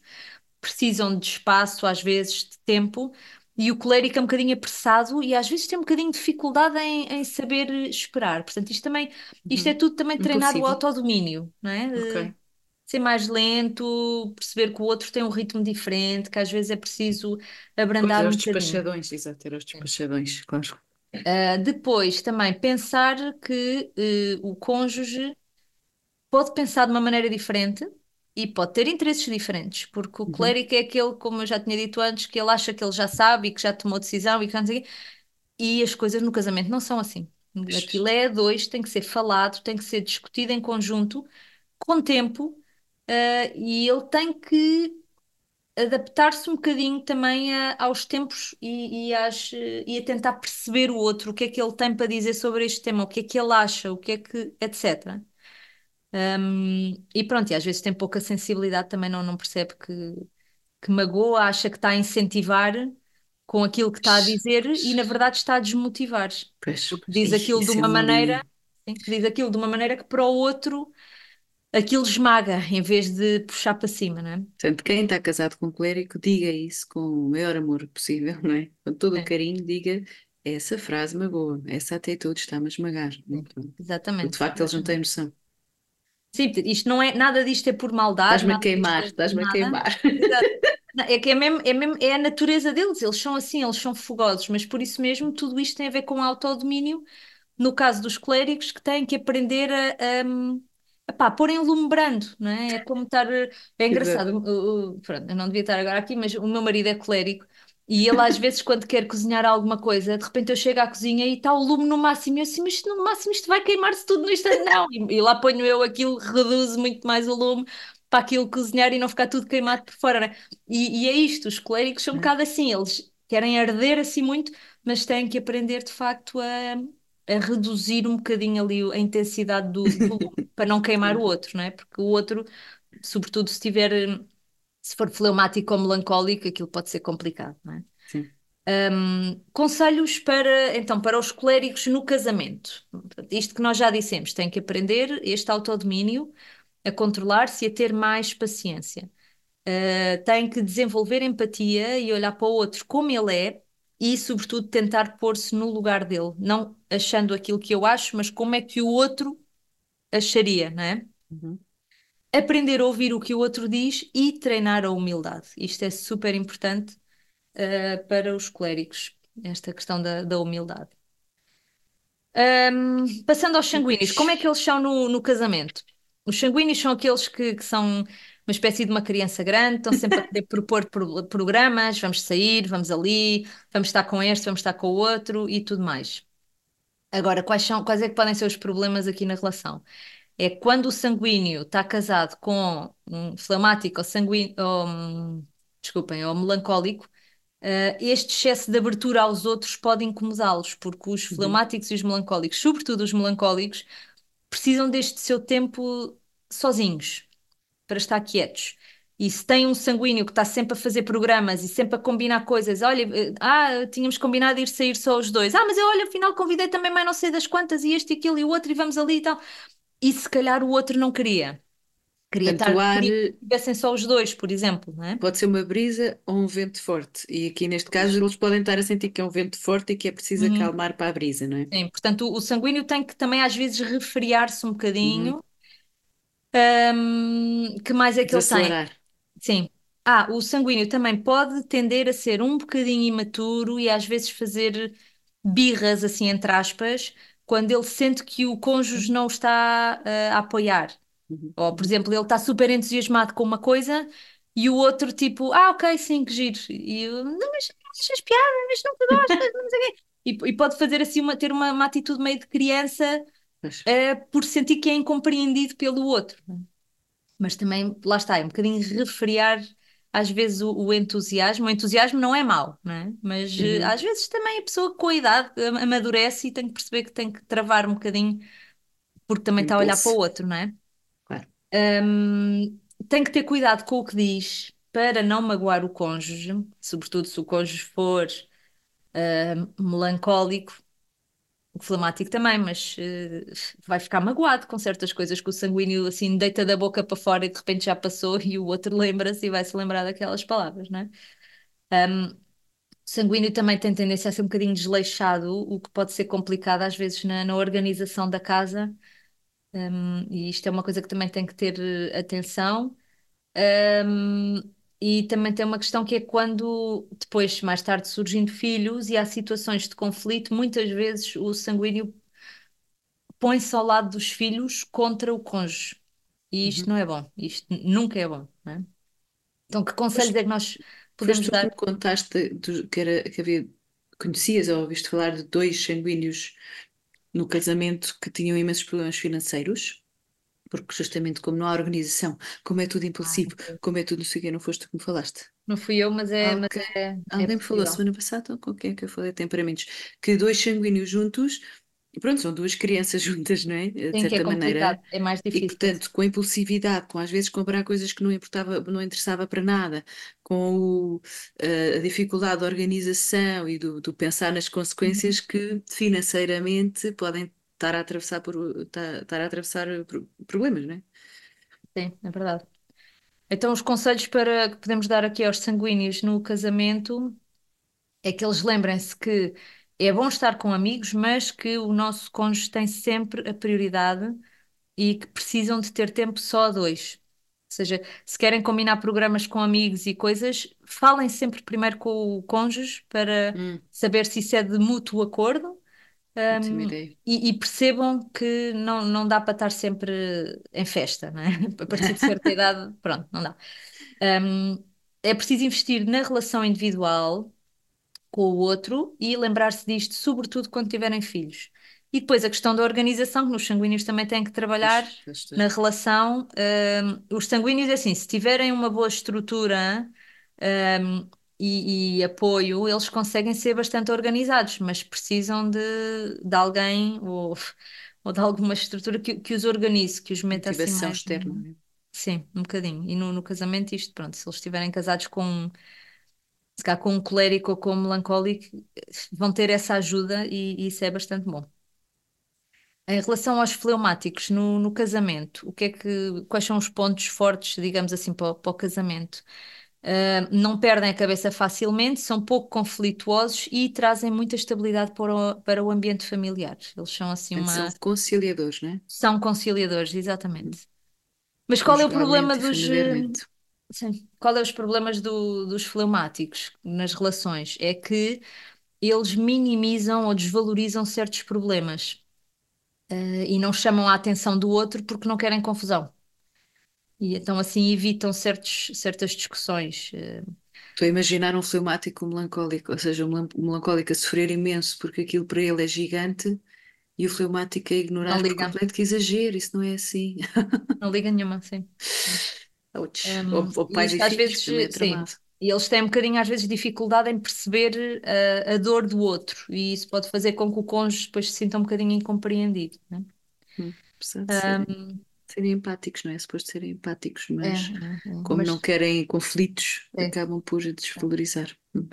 precisam de espaço, às vezes de tempo, e o colérico é um bocadinho apressado e às vezes tem um bocadinho de dificuldade em, em saber esperar. Portanto, isto também, isto é uhum. tudo também treinar o autodomínio, não é? De ser mais lento, perceber que o outro tem um ritmo diferente, que às vezes é preciso abrandar pois, um bocadinho. despachadões, exato, ter os despachadões, claro. Uh, depois, também pensar que uh, o cônjuge pode pensar de uma maneira diferente e pode ter interesses diferentes, porque o uhum. clérigo é aquele, como eu já tinha dito antes, que ele acha que ele já sabe e que já tomou decisão e que não sei e as coisas no casamento não são assim. Aquilo é a dois, tem que ser falado, tem que ser discutido em conjunto, com tempo, uh, e ele tem que adaptar-se um bocadinho também a, aos tempos e, e, às, e a tentar perceber o outro, o que é que ele tem para dizer sobre este tema, o que é que ele acha, o que é que, etc. Um, e pronto, e às vezes tem pouca sensibilidade, também não, não percebe que, que magoa, acha que está a incentivar com aquilo que está a dizer e na verdade está a desmotivar. Pois, diz aquilo de uma é maneira, sim, diz aquilo de uma maneira que para o outro aquilo esmaga em vez de puxar para cima, não é? Portanto, quem está casado com um clérigo, diga isso com o maior amor possível, não é? Com todo é. o carinho, diga essa frase magoa, essa atitude está-me a esmagar. Exatamente. de facto, eles não têm noção. Sim, isto não é, nada disto é por maldade. Estás-me a queimar, é estás-me a queimar. É que é mesmo, é mesmo, é a natureza deles, eles são assim, eles são fogosos, mas por isso mesmo tudo isto tem a ver com autodomínio, no caso dos clérigos, que têm que aprender a, a, a pá, pôr em lume brando, não é? É como estar. É engraçado, pronto, eu não devia estar agora aqui, mas o meu marido é clérigo e ele às vezes, quando quer cozinhar alguma coisa, de repente eu chego à cozinha e está o lume no máximo. E eu assim, mas isto, no máximo isto vai queimar-se tudo no instante. Não. E, e, lá ponho eu aquilo, reduzo muito mais o lume para aquilo cozinhar e não ficar tudo queimado por fora. Né? E, e, é isto, os coléricos são um bocado assim, eles querem arder assim muito, mas têm que aprender de facto a, a reduzir um bocadinho ali a intensidade do, do lume para não queimar o outro, não é? Porque o outro, sobretudo se tiver se for fleumático ou melancólico, aquilo pode ser complicado, não é? Sim. Um, conselhos para, então, para os coléricos no casamento. Isto que nós já dissemos, tem que aprender este autodomínio, a controlar-se e a ter mais paciência. Uh, tem que desenvolver empatia e olhar para o outro como ele é e, sobretudo, tentar pôr-se no lugar dele, não achando aquilo que eu acho, mas como é que o outro acharia, não é? Uhum. Aprender a ouvir o que o outro diz e treinar a humildade. Isto é super importante uh, para os clérigos, esta questão da, da humildade. Um, passando aos sanguíneos, como é que eles são no, no casamento? Os sanguíneos são aqueles que, que, são uma espécie de uma criança grande, estão sempre a querer propor pro, programas, vamos sair, vamos ali, vamos estar com este, vamos estar com o outro e tudo mais. Agora, quais, são, quais é que podem ser os problemas aqui na relação? É quando o sanguíneo está casado com um fleumático ou sanguíneo, ou, hum, desculpem, ou melancólico, Uh, este excesso de abertura aos outros pode incomodá-los, porque os uhum. fleumáticos e os melancólicos, sobretudo os melancólicos, precisam deste seu tempo sozinhos, para estar quietos. E se tem um sanguíneo que está sempre a fazer programas e sempre a combinar coisas, olha, eh, ah, tínhamos combinado ir sair só os dois, ah, mas eu, olha, afinal convidei também mais não sei das quantas, e este e aquilo e o outro, e vamos ali e tal. E se calhar o outro não queria. Queria estar, ar queria que tivessem só os dois, por exemplo, não é? pode ser uma brisa ou um vento forte. E aqui neste caso eles podem estar a sentir que é um vento forte e que é preciso Uhum. acalmar para a brisa, não é? Sim, portanto, o, sanguíneo tem que também às vezes refriar-se um Uhum. bocadinho. que mais é que ele tem? Sim. Ah, o sanguíneo também pode tender a ser um bocadinho imaturo e às vezes fazer birras, assim, entre aspas, quando ele sente que o cônjuge não está ah, a apoiar. Uhum. Ou, por exemplo, ele está super entusiasmado com uma coisa e o outro, tipo, ah, ok, sim, que giro. E eu, não, mas achas piada, mas não te gostas, não sei o quê. E, e pode fazer assim, uma, ter uma, uma atitude meio de criança uh, por sentir que é incompreendido pelo outro. Mas também, lá está, é um bocadinho refriar às vezes o, o entusiasmo. O entusiasmo não é mau, não é? Mas uh, Uhum. às vezes também a pessoa com a idade am- amadurece e tem que perceber que tem que travar um bocadinho porque também está a olhar para o outro, não é? Claro. Um, tem que ter cuidado com o que diz para não magoar o cônjuge, sobretudo se o cônjuge for uh, melancólico, flemático também, mas uh, vai ficar magoado com certas coisas que o sanguíneo assim deita da boca para fora e de repente já passou e o outro lembra-se e vai se lembrar daquelas palavras, não é? Um, o sanguíneo também tem tendência a ser um bocadinho desleixado, o que pode ser complicado às vezes na, na organização da casa. Um, e isto é uma coisa que também tem que ter uh, atenção. Um, e também tem uma questão que é quando depois, mais tarde, surgindo filhos e há situações de conflito, muitas vezes o sanguíneo põe-se ao lado dos filhos contra o cônjuge. E isto Uhum. não é bom, isto nunca é bom, não é? Então, que conselhos é que nós podemos tu dar? contaste do- que, era, que havia, conhecias ou ouviste falar de dois sanguíneos no casamento que tinham imensos problemas financeiros? Porque justamente como não há organização, como é tudo Ah, impulsivo, como é tudo não sei o quê, não foste tu que me falaste? não fui eu, mas é, mas Alguém, é, é alguém me falou semana passada, ou com quem é que eu falei? Temperamentos. Que dois sanguíneos juntos, pronto, são duas crianças juntas, não é? De Sim, que é certa maneira. complicado, é mais E difícil. portanto, com a impulsividade, com às vezes comprar coisas que não importava, não interessava para nada, com o, eh, a dificuldade da organização e do, do pensar nas Uhum. consequências que financeiramente podem estar a atravessar por, estar, estar a atravessar pro- problemas, não é? Sim, é verdade. Então, os conselhos para que podemos dar aqui aos sanguíneos no casamento é que eles lembrem-se que é bom estar com amigos, mas que o nosso cônjuge tem sempre a prioridade e que precisam de ter tempo só a dois. Ou seja, se querem combinar programas com amigos e coisas, falem sempre primeiro com o cônjuge para Hum, saber se isso é de mútuo acordo. Um, e, e percebam que não, não dá para estar sempre em festa, não é? A partir de certa idade, pronto, não dá. Um, é preciso investir na relação individual com o outro e lembrar-se disto, sobretudo quando tiverem filhos. E depois a questão da organização, que nos sanguíneos também têm que trabalhar Pois, pois, pois. na relação. um, os sanguíneos, é assim, se tiverem uma boa estrutura, um, e, e apoio, eles conseguem ser bastante organizados, mas precisam de, de alguém ou, ou de alguma estrutura que, que os organize, que os meta assim Motivação mais. externa, não é? Sim, um bocadinho. E no, no casamento, isto, pronto, se eles estiverem casados com se calhar com um colérico ou com um melancólico, vão ter essa ajuda e, e isso é bastante bom. Em relação aos fleumáticos no, no casamento, o que é que, quais são os pontos fortes, digamos assim, para, para o casamento? Uh, não perdem a cabeça facilmente, são pouco conflituosos e trazem muita estabilidade para o, para o ambiente familiar. Eles são assim uma. São conciliadores, não é? São conciliadores, exatamente. Mas qual é o problema dos. familiarmente. Sim. Qual é os problemas do- dos fleumáticos nas relações? É que eles minimizam ou desvalorizam certos problemas, eh, e não chamam a atenção do outro porque não querem confusão. E então assim evitam certos, certas discussões. eh. Estou a imaginar um fleumático melancólico, ou seja, um melan- melancólico a sofrer imenso porque aquilo para ele é gigante e o fleumático a ignorar Não por liga. completo que exagero, isso não é assim. Não liga nenhuma, sim. Ouch. Um, Ou, ou pais isto e às vezes, é sim, e eles têm um bocadinho às vezes dificuldade em perceber uh, a dor do outro e isso pode fazer com que o cônjuge depois se sinta um bocadinho incompreendido, né? Hum, Um, serem empáticos, não é? Suposto serem empáticos, é, mas é, é, como mas, não querem conflitos, é. acabam por desvalorizar. Hum,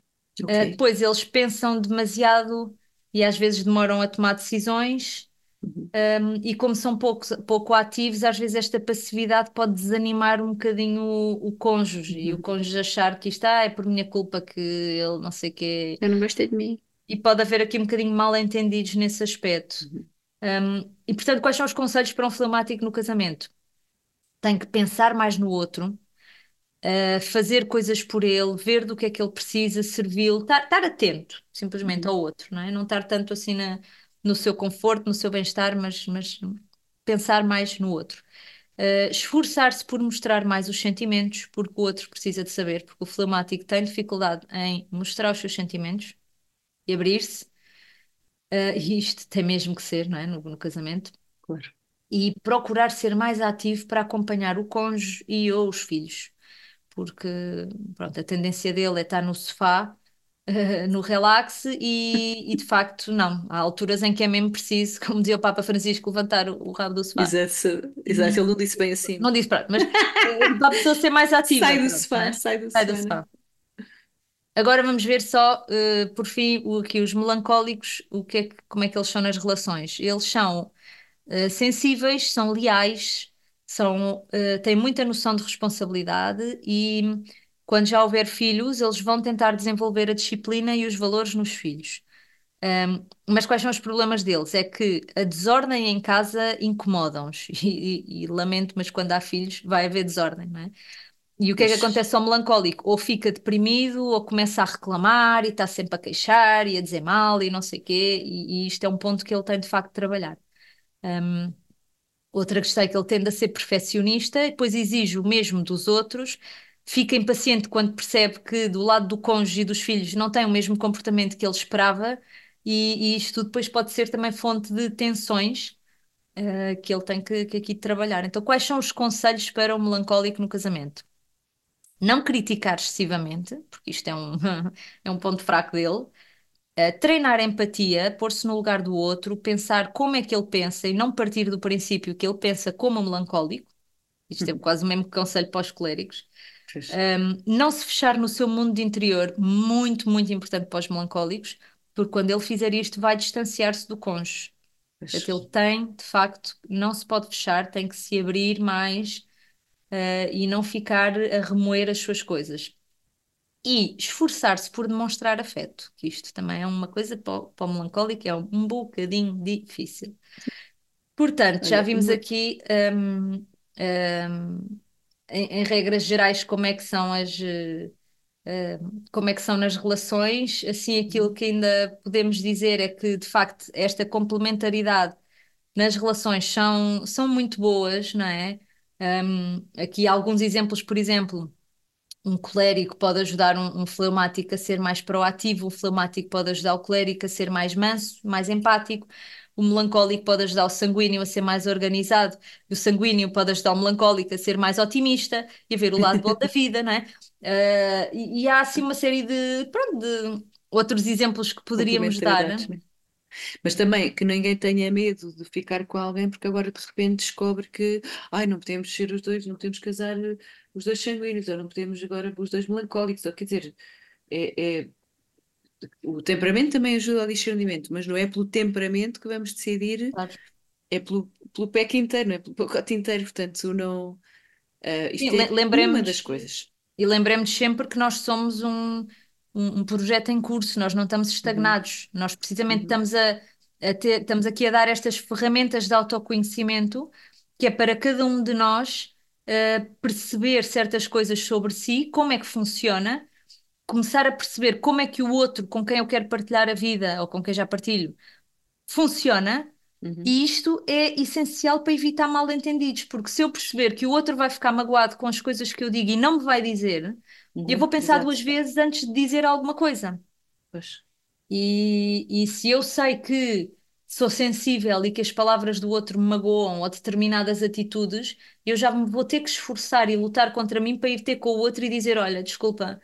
Uh, Ok. depois eles pensam demasiado e às vezes demoram a tomar decisões Uhum. Um, e como são pouco, pouco ativos, às vezes esta passividade pode desanimar um bocadinho o, o cônjuge e o Uhum. cônjuge achar que isto ah, é por minha culpa que ele não sei o quê. Eu não gostei de mim. E pode haver aqui um bocadinho mal entendidos nesse aspecto. Uhum. Um, e portanto, quais são os conselhos para um fleumático no casamento? Tem que pensar mais no outro, uh, fazer coisas por ele, ver do que é que ele precisa, servi-lo, estar, atento simplesmente Uhum. ao outro, não é? Não estar tanto assim na, no seu conforto, no seu bem-estar, mas, mas pensar mais no outro. Uh, esforçar-se por mostrar mais os sentimentos, porque o outro precisa de saber, porque o fleumático tem dificuldade em mostrar os seus sentimentos e abrir-se, uh, e isto tem mesmo que ser, não é? No, no casamento. Claro. E procurar ser mais ativo para acompanhar o cônjuge e ou os filhos, porque pronto, a tendência dele é estar no sofá eh, no relax e, e, de facto não. Há alturas em que é mesmo preciso, como dizia o Papa Francisco, levantar o, o rabo do sofá. Exato, exato, ele não disse bem assim. Não disse, pronto, mas eh, para a pessoa ser mais ativa. Sai do pronto, sofá, é? sai do Sai do sofá. Agora vamos ver só, eh, por fim, o, aqui os melancólicos, o que é que- como é que eles são nas relações. Eles são eh, sensíveis, são leais, são, eh, têm muita noção de responsabilidade e quando já houver filhos, eles vão tentar desenvolver a disciplina e os valores nos filhos. Um, mas quais são os problemas deles? É que a desordem em casa incomoda-os e, e- e lamento, mas quando há filhos vai haver desordem, não é? E o que é que acontece ao melancólico? Ou fica deprimido, ou começa a reclamar e está sempre a queixar e a dizer mal e não sei quê, e, e isto é um ponto que ele tem de facto de trabalhar. Um, outra questão é que ele tende a ser perfeccionista e depois exige o mesmo dos outros, fica impaciente quando percebe que do lado do cônjuge e dos filhos não tem o mesmo comportamento que ele esperava, e, e isto tudo depois pode ser também fonte de tensões. eh, que ele tem que, que aqui trabalhar. Então, quais são os conselhos para o melancólico no casamento? Não criticar excessivamente, porque isto é um, é um ponto fraco dele. Uh, treinar empatia, pôr-se no lugar do outro, pensar como é que ele pensa e não partir do princípio que ele pensa como um melancólico. Isto é quase o mesmo conselho para os coléricos. Um, não se fechar no seu mundo de interior, muito, muito importante para os melancólicos, porque quando ele fizer isto vai distanciar-se do cônjuge. Portanto, ele tem, de facto, não se pode fechar, tem que se abrir mais uh, e não ficar a remoer as suas coisas. E esforçar-se por demonstrar afeto, que isto também é uma coisa para o, para o melancólico, é um, um bocadinho difícil. Portanto, já vimos aqui, hum, hum, em, em regras gerais, como é que são as, eh, hum, como é que são nas relações. Assim, aquilo que ainda podemos dizer é que, de facto, esta complementaridade nas relações são, são muito boas, não é? Hum, aqui alguns exemplos, por exemplo, um colérico pode ajudar um, um fleumático a ser mais proativo, um fleumático pode ajudar o colérico a ser mais manso, mais empático, o melancólico pode ajudar o sanguíneo a ser mais organizado, e o sanguíneo pode ajudar o melancólico a ser mais otimista e a ver o lado bom da vida, não é? Ah, e, e há assim uma série de, pronto, de outros exemplos que poderíamos dar. né? Mas também que ninguém tenha medo de ficar com alguém, porque agora de repente descobre que ai, não podemos ser os dois, não podemos casar eh, os dois sanguíneos, ou não podemos agora os dois melancólicos, ou quer dizer, é, é- o temperamento também ajuda ao discernimento, mas não é pelo temperamento que vamos decidir, Claro. é pelo, pelo pack inteiro, não é pelo pacote inteiro. Portanto, não. Sim, isto le- é uma das coisas. E lembremos sempre que nós somos um, um, um projeto em curso, nós não estamos estagnados, nós precisamente Uhum. estamos a, a ter, estamos aqui a dar estas ferramentas de autoconhecimento, que é para cada um de nós eh, perceber certas coisas sobre si, como é que funciona, começar a perceber como é que o outro com quem eu quero partilhar a vida ou com quem já partilho funciona. Uhum. E isto é essencial para evitar mal-entendidos, porque se eu perceber que o outro vai ficar magoado com as coisas que eu digo e não me vai dizer, eu Uhum, vou pensar exato. duas vezes antes de dizer alguma coisa. Pois. E, e se eu sei que sou sensível e que as palavras do outro me magoam ou determinadas atitudes, eu já me vou ter que esforçar e lutar contra mim para ir ter com o outro e dizer: Olha, desculpa,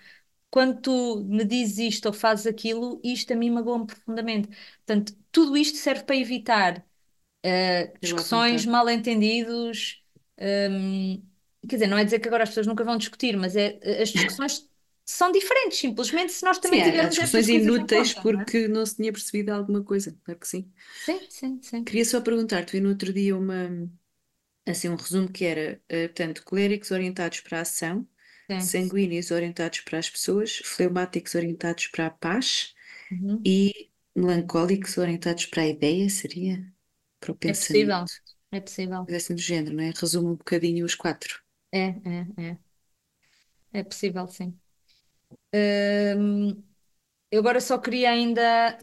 quando tu me dizes isto ou fazes aquilo, isto a mim magoa-me profundamente. Portanto, tudo isto serve para evitar eh, discussões, vontade. mal-entendidos. hum, quer dizer, não é dizer que agora as pessoas nunca vão discutir, mas é, as discussões são diferentes, simplesmente se nós também Sim, tivermos estas discussões inúteis conta, não é? porque não se tinha percebido alguma coisa, claro que sim. Sim, sim, sim. Queria só perguntar-te, vi no outro dia uma, assim, um resumo que era, eh, portanto, coléricos orientados para a ação, Sim. sanguíneos orientados para as pessoas, fleumáticos orientados para a paz Uhum. e melancólicos orientados para a ideia, seria? Para o É possível, pensamento. é possível. Coisa assim do género, não é? Resume um bocadinho os quatro. É, é, é. É possível, sim. Hum, eu agora só queria ainda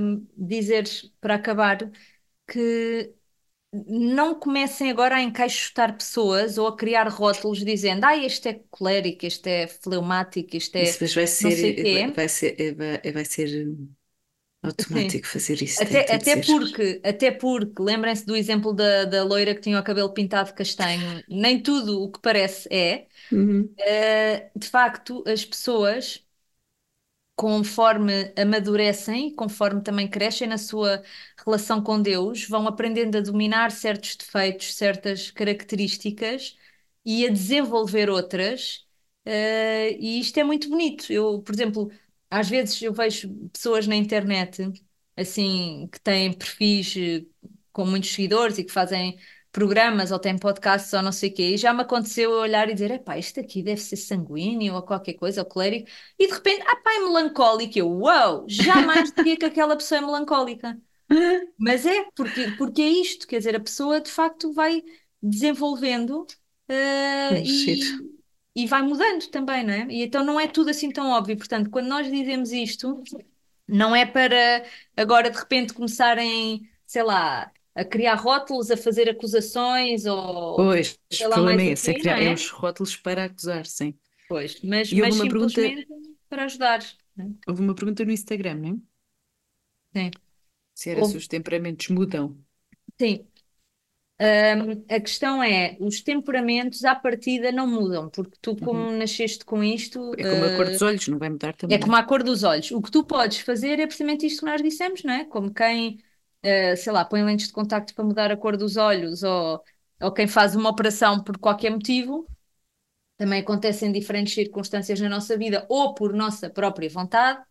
hum, dizer, para acabar, que não comecem agora a encaixotar pessoas ou a criar rótulos dizendo, ah, este é colérico, este é fleumático, este é Isso depois vai não sei ser, quê. vai, vai ser, vai, vai ser automático fazer isso, Até, até porque, até porque, lembrem-se do exemplo da, da loira que tinha o cabelo pintado de castanho, nem tudo o que parece é. Uhum. Uh, de facto, as pessoas, conforme amadurecem, conforme também crescem na sua relação com Deus, vão aprendendo a dominar certos defeitos, certas características e a desenvolver outras. Uh, e isto é muito bonito. Eu, por exemplo, às vezes eu vejo pessoas na internet assim que têm perfis eh, com muitos seguidores e que fazem programas ou têm podcasts ou não sei o quê, e já me aconteceu eu olhar e dizer, epá, isto aqui deve ser sanguíneo ou qualquer coisa, ou colérico, e de repente, ah pá, é melancólico, eu, uau, jamais diria que aquela pessoa é melancólica. Mas é, porque, porque é isto, quer dizer, a pessoa de facto vai desenvolvendo uh, e, e vai mudando também, não é? E então não é tudo assim tão óbvio. Portanto, quando nós dizemos isto, não é para agora de repente começarem, sei lá, a criar rótulos, a fazer acusações ou Pois, sei lá mais é esse, é quê, criar é os rótulos para acusar, sim. Pois, mas, E mas uma pergunta, simplesmente para ajudar. é? houve uma pergunta no Instagram, não é? Sim. Se era se Houve- os temperamentos mudam. Sim. Hum, a questão é, os temperamentos à partida não mudam, porque tu, como Uhum. nasceste com isto, É como a cor uh, dos olhos, não vai mudar é também. como a cor dos olhos. O que tu podes fazer é precisamente isto que nós dissemos, não é? Como quem, uh, sei lá, põe lentes de contacto para mudar a cor dos olhos, ou, ou quem faz uma operação por qualquer motivo, também acontece em diferentes circunstâncias na nossa vida, ou por nossa própria vontade,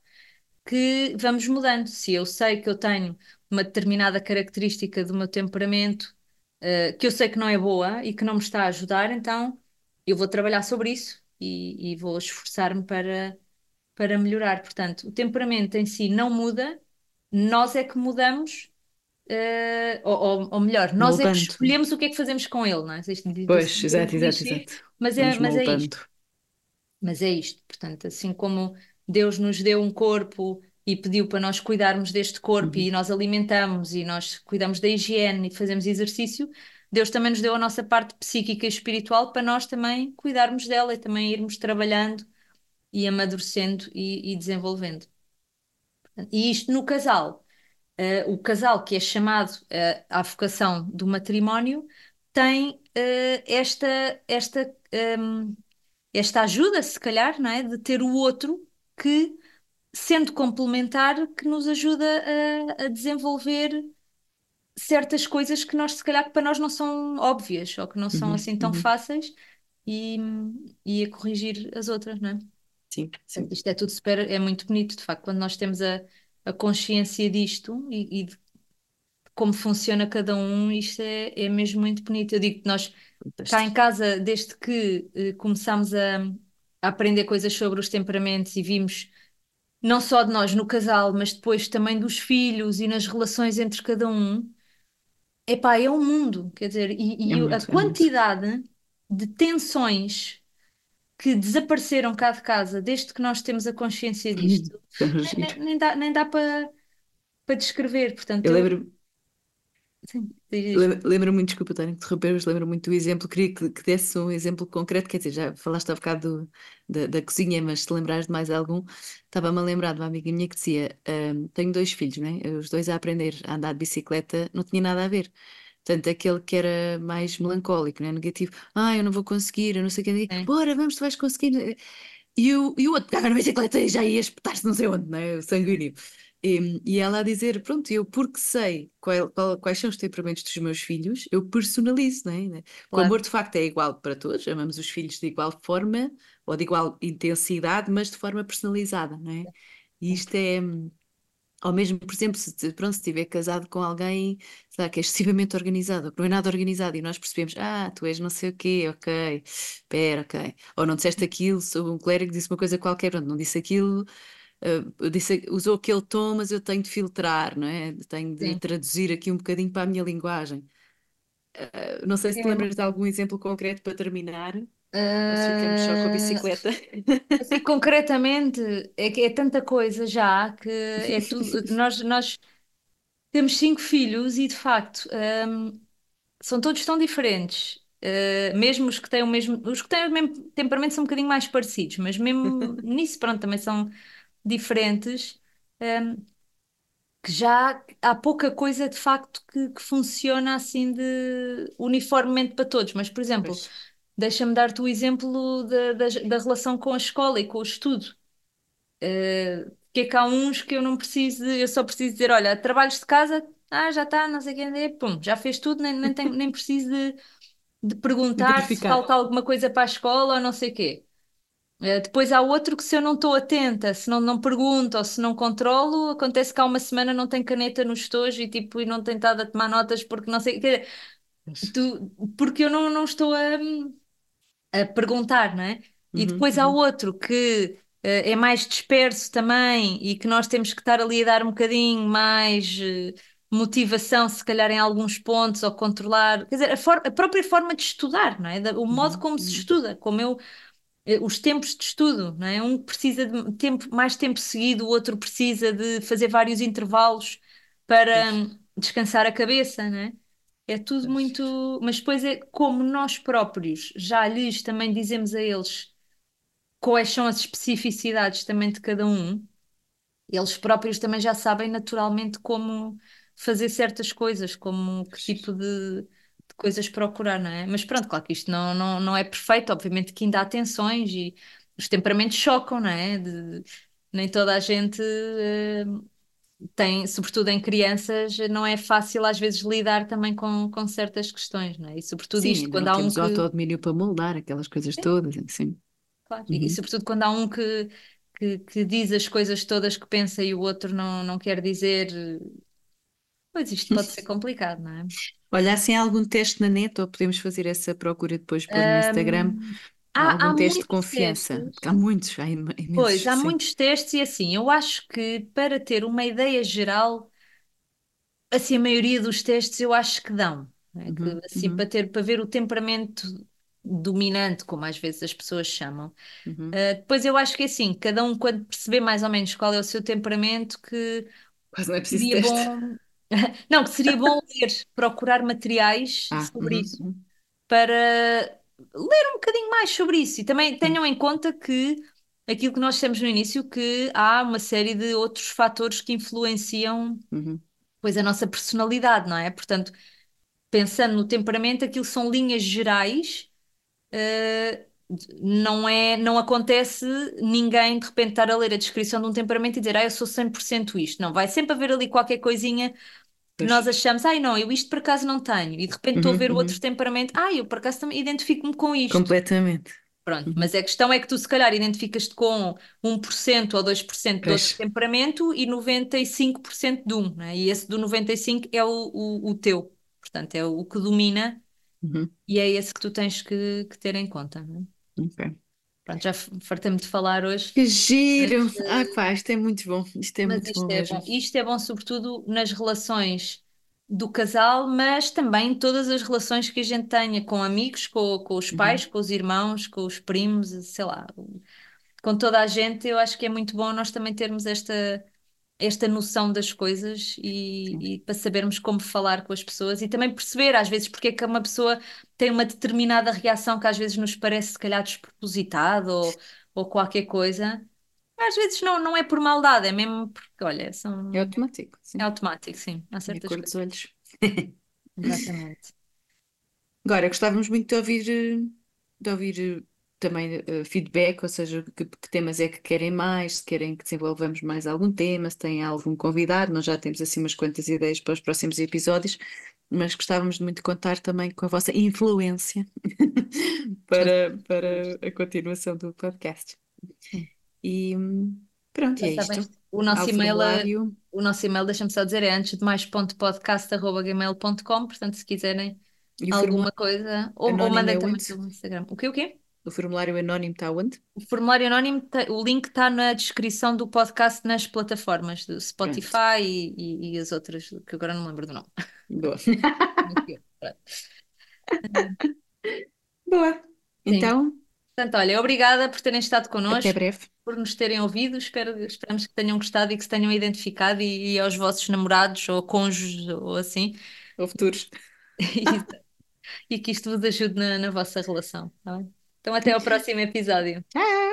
que vamos mudando. Se eu sei que eu tenho uma determinada característica do meu temperamento, eh, que eu sei que não é boa e que não me está a ajudar, então eu vou trabalhar sobre isso e, e vou esforçar-me para, para melhorar. Portanto, o temperamento em si não muda, nós é que mudamos. eh, ou, ou- melhor, nós é que Moldando. escolhemos o que é que fazemos com ele, não é? Isto Pois, assim, exato, exato, exato. mas é, Vamos mas é isto. moldando. Mas é isto, portanto, assim como Deus nos deu um corpo e pediu para nós cuidarmos deste corpo Uhum. e nós alimentamos e nós cuidamos da higiene e fazemos exercício, Deus também nos deu a nossa parte psíquica e espiritual para nós também cuidarmos dela e também irmos trabalhando e amadurecendo e, e desenvolvendo. E isto no casal. Eh, o casal que é chamado eh, à vocação do matrimónio tem eh, esta, esta, ehm, esta ajuda, se calhar, não é? De ter o outro que, sendo complementar, que nos ajuda a, a desenvolver certas coisas que nós, se calhar, que para nós não são óbvias ou que não são Uhum, assim tão uhum. fáceis e, e a corrigir as outras, não é? Sim, sim. Isto é tudo super, é muito bonito, de facto, quando nós temos a, a consciência disto e, e de como funciona cada um, isto é, é mesmo muito bonito. Eu digo que nós, cá em casa, desde que eh, começámos a, a aprender coisas sobre os temperamentos e vimos não só de nós no casal, mas depois também dos filhos e nas relações entre cada um, epá, é um mundo, quer dizer, e, e É a muito, é muito. quantidade de tensões que desapareceram cá de casa desde que nós temos a consciência disto, nem, giro. nem- nem dá, nem dá para para descrever, portanto, Eu eu, lembro, sim, lembro, muito, desculpa estar a interromper, mas lembro muito do exemplo. Queria que, que desse um exemplo concreto, quer dizer, já falaste há bocado do- da, da cozinha, mas se lembrares de mais algum, estava-me a lembrar de uma amiga minha que dizia: "Ahm, Tenho dois filhos, né? Os dois a aprender a andar de bicicleta não tinha nada a ver. Portanto, aquele que era mais melancólico, né? Negativo, ah, eu não vou conseguir, eu não sei o que, É. bora, vamos, tu vais conseguir. E o, e o outro pegava na bicicleta e já ia espetar-se não sei onde, né? O sanguíneo. E, e ela a dizer, pronto, eu porque sei qual- qual- quais são os temperamentos dos meus filhos, eu personalizo, né? né? O Claro. amor de facto é igual para todos, amamos os filhos de igual forma ou de igual intensidade, mas de forma personalizada, não é? E isto é, ao mesmo, por exemplo, se, pronto, se estiver casado com alguém, sei lá, que é excessivamente organizado, ou que não é nada organizado, e nós percebemos, ah, tu és não sei o quê, ok, espera, ok. Ou não disseste aquilo, sou um clérigo, disse uma coisa qualquer, pronto, não disse aquilo, uh, disse, usou aquele tom, mas eu tenho de filtrar, não é? Tenho de Sim. traduzir aqui um bocadinho para a minha linguagem. Uh, não sei se te É. lembras de algum exemplo concreto para terminar, ou se ficamos só com a Ah, bicicleta. assim, concretamente, é é tanta coisa já que é tudo. Nós, nós temos cinco filhos e de facto hum, são todos tão diferentes. Uh, mesmo os que têm o mesmo, os que têm o mesmo temperamento são um bocadinho mais parecidos, mas mesmo nisso, pronto, também são diferentes. hum, que já há pouca coisa de facto que, que funciona assim de uniformemente para todos. Mas, por exemplo, deixa-me dar-te o exemplo da, da, da relação com a escola e com o estudo. Uh, que é que há uns que eu não preciso, eu só preciso dizer, olha, trabalhos de casa, ah, já está, não sei quem é, pum, já fez tudo, nem, nem, tenho- nem preciso de, de perguntar se falta alguma coisa para a escola ou não sei quê. Uh, depois há outro que se eu não estou atenta, se não, não pergunto ou se não controlo, acontece que há uma semana não tem caneta no estojo e tipo, e não tem estado a tomar notas porque não sei, quer dizer, Pois. tu, porque eu não, não estou a, a perguntar, não é? E Uhum, depois há uhum. outro que eh, é mais disperso também e que nós temos que estar ali a dar um bocadinho mais eh, motivação, se calhar em alguns pontos, ou controlar, quer dizer, a, for- a própria forma de estudar, não é? O modo Uhum, como se uhum. estuda, como eu, eh, os tempos de estudo, não é? Um precisa de tempo, mais tempo seguido, o outro precisa de fazer vários intervalos para Pois, hum, descansar a cabeça, não é? É tudo muito. Mas depois é como nós próprios já lhes também dizemos a eles quais são as especificidades também de cada um, eles próprios também já sabem naturalmente como fazer certas coisas, como que tipo de, de coisas procurar, não é? Mas pronto, claro que isto não, não, não é perfeito, obviamente que ainda há tensões e os temperamentos chocam, não é? De- nem toda a gente. eh, tem, sobretudo em crianças, não é fácil às vezes lidar também com, com certas questões, não é? E sobretudo Sim, isto, quando há um que. autodomínio para moldar aquelas coisas Sim, todas, assim. claro. E, e Uhum. sobretudo quando há um que, que, que diz as coisas todas que pensa e o outro não, não quer dizer. Pois isto pode ser complicado, não é? Olha, assim, há algum teste na net ou podemos fazer essa procura depois no Instagram? Há algum há teste de confiança? testes. Há muitos, há im- Pois, imensos, há sim. muitos testes e assim, eu acho que para ter uma ideia geral. assim, a maioria dos testes eu acho que dão. não é? Que, Uhum, assim, uhum, para ter, para ver o temperamento dominante, como às vezes as pessoas chamam. uhum. Uh, depois eu acho que é assim, cada um quando perceber mais ou menos qual é o seu temperamento, que Quase não é preciso seria teste. bom. Não, que seria bom ler, procurar materiais Ah, sobre uhum, isso, uhum. para ler um bocadinho mais sobre isso. E também tenham em conta que aquilo que nós temos no início, que há uma série de outros fatores que influenciam Uhum. pois a nossa personalidade, não é? Portanto, pensando no temperamento, aquilo são linhas gerais, eh, não é, não acontece ninguém de repente estar a ler a descrição de um temperamento e dizer, ah, eu sou 100% isto. Não, vai sempre haver ali qualquer coisinha Pois. nós achamos, ai não, eu isto por acaso não tenho. E de repente estou a Uhum, ver o outro uhum. temperamento, ah, eu por acaso também identifico-me com isto. Completamente. Pronto, Uhum. mas a questão é que tu se calhar identificas-te com 1% ou 2% de outro temperamento e 95% de um, né? E esse do 95 é o, o, o teu, portanto, é o que domina Uhum. e é esse que tu tens que, que ter em conta, né? Ok. Pronto, já f- fartei-me de falar hoje, Que giro! Mas, Ah, pá, isto é muito bom. Isto é muito isto bom é bom. Isto é bom sobretudo nas relações do casal, mas também todas as relações que a gente tenha com amigos, com, com os Uhum. pais, com os irmãos, com os primos, sei lá, com toda a gente, eu acho que é muito bom nós também termos esta, esta noção das coisas e, e para sabermos como falar com as pessoas e também perceber às vezes porque é que uma pessoa tem uma determinada reação que às vezes nos parece se calhar despropositado ou, ou qualquer coisa. Às vezes não, não é por maldade, é mesmo porque, olha, são... É automático, sim. é automático, sim, há É certas cor coisas. dos olhos. Exatamente. Agora, gostávamos muito de ouvir, de ouvir também eh, feedback, ou seja, que, que temas é que querem mais, se querem que desenvolvamos mais algum tema, se têm algum convidado, nós já temos assim umas quantas ideias para os próximos episódios, mas gostávamos muito de contar também com a vossa influência para, para a continuação do podcast. E pronto, é isto. o nosso e-mail é O nosso e-mail, deixa-me só dizer, é antes de mais ponto podcast.gmail.com, portanto, se quiserem alguma coisa, ou, ou mandem é também pelo Instagram. O quê, o quê? O formulário anónimo está onde? O formulário anónimo, te- o link está na descrição do podcast nas plataformas do Spotify e, e- e as outras, que agora não me lembro do nome. boa. Boa. Sim. Então, Portanto, olha, obrigada por terem estado até connosco, breve. por nos terem ouvido. Espero, esperamos que tenham gostado e que se tenham identificado e, e aos vossos namorados ou cônjuges ou assim. Ou futuros. e que isto vos ajude na, na vossa relação, tá bem? Então, até ao próximo episódio. Tchau!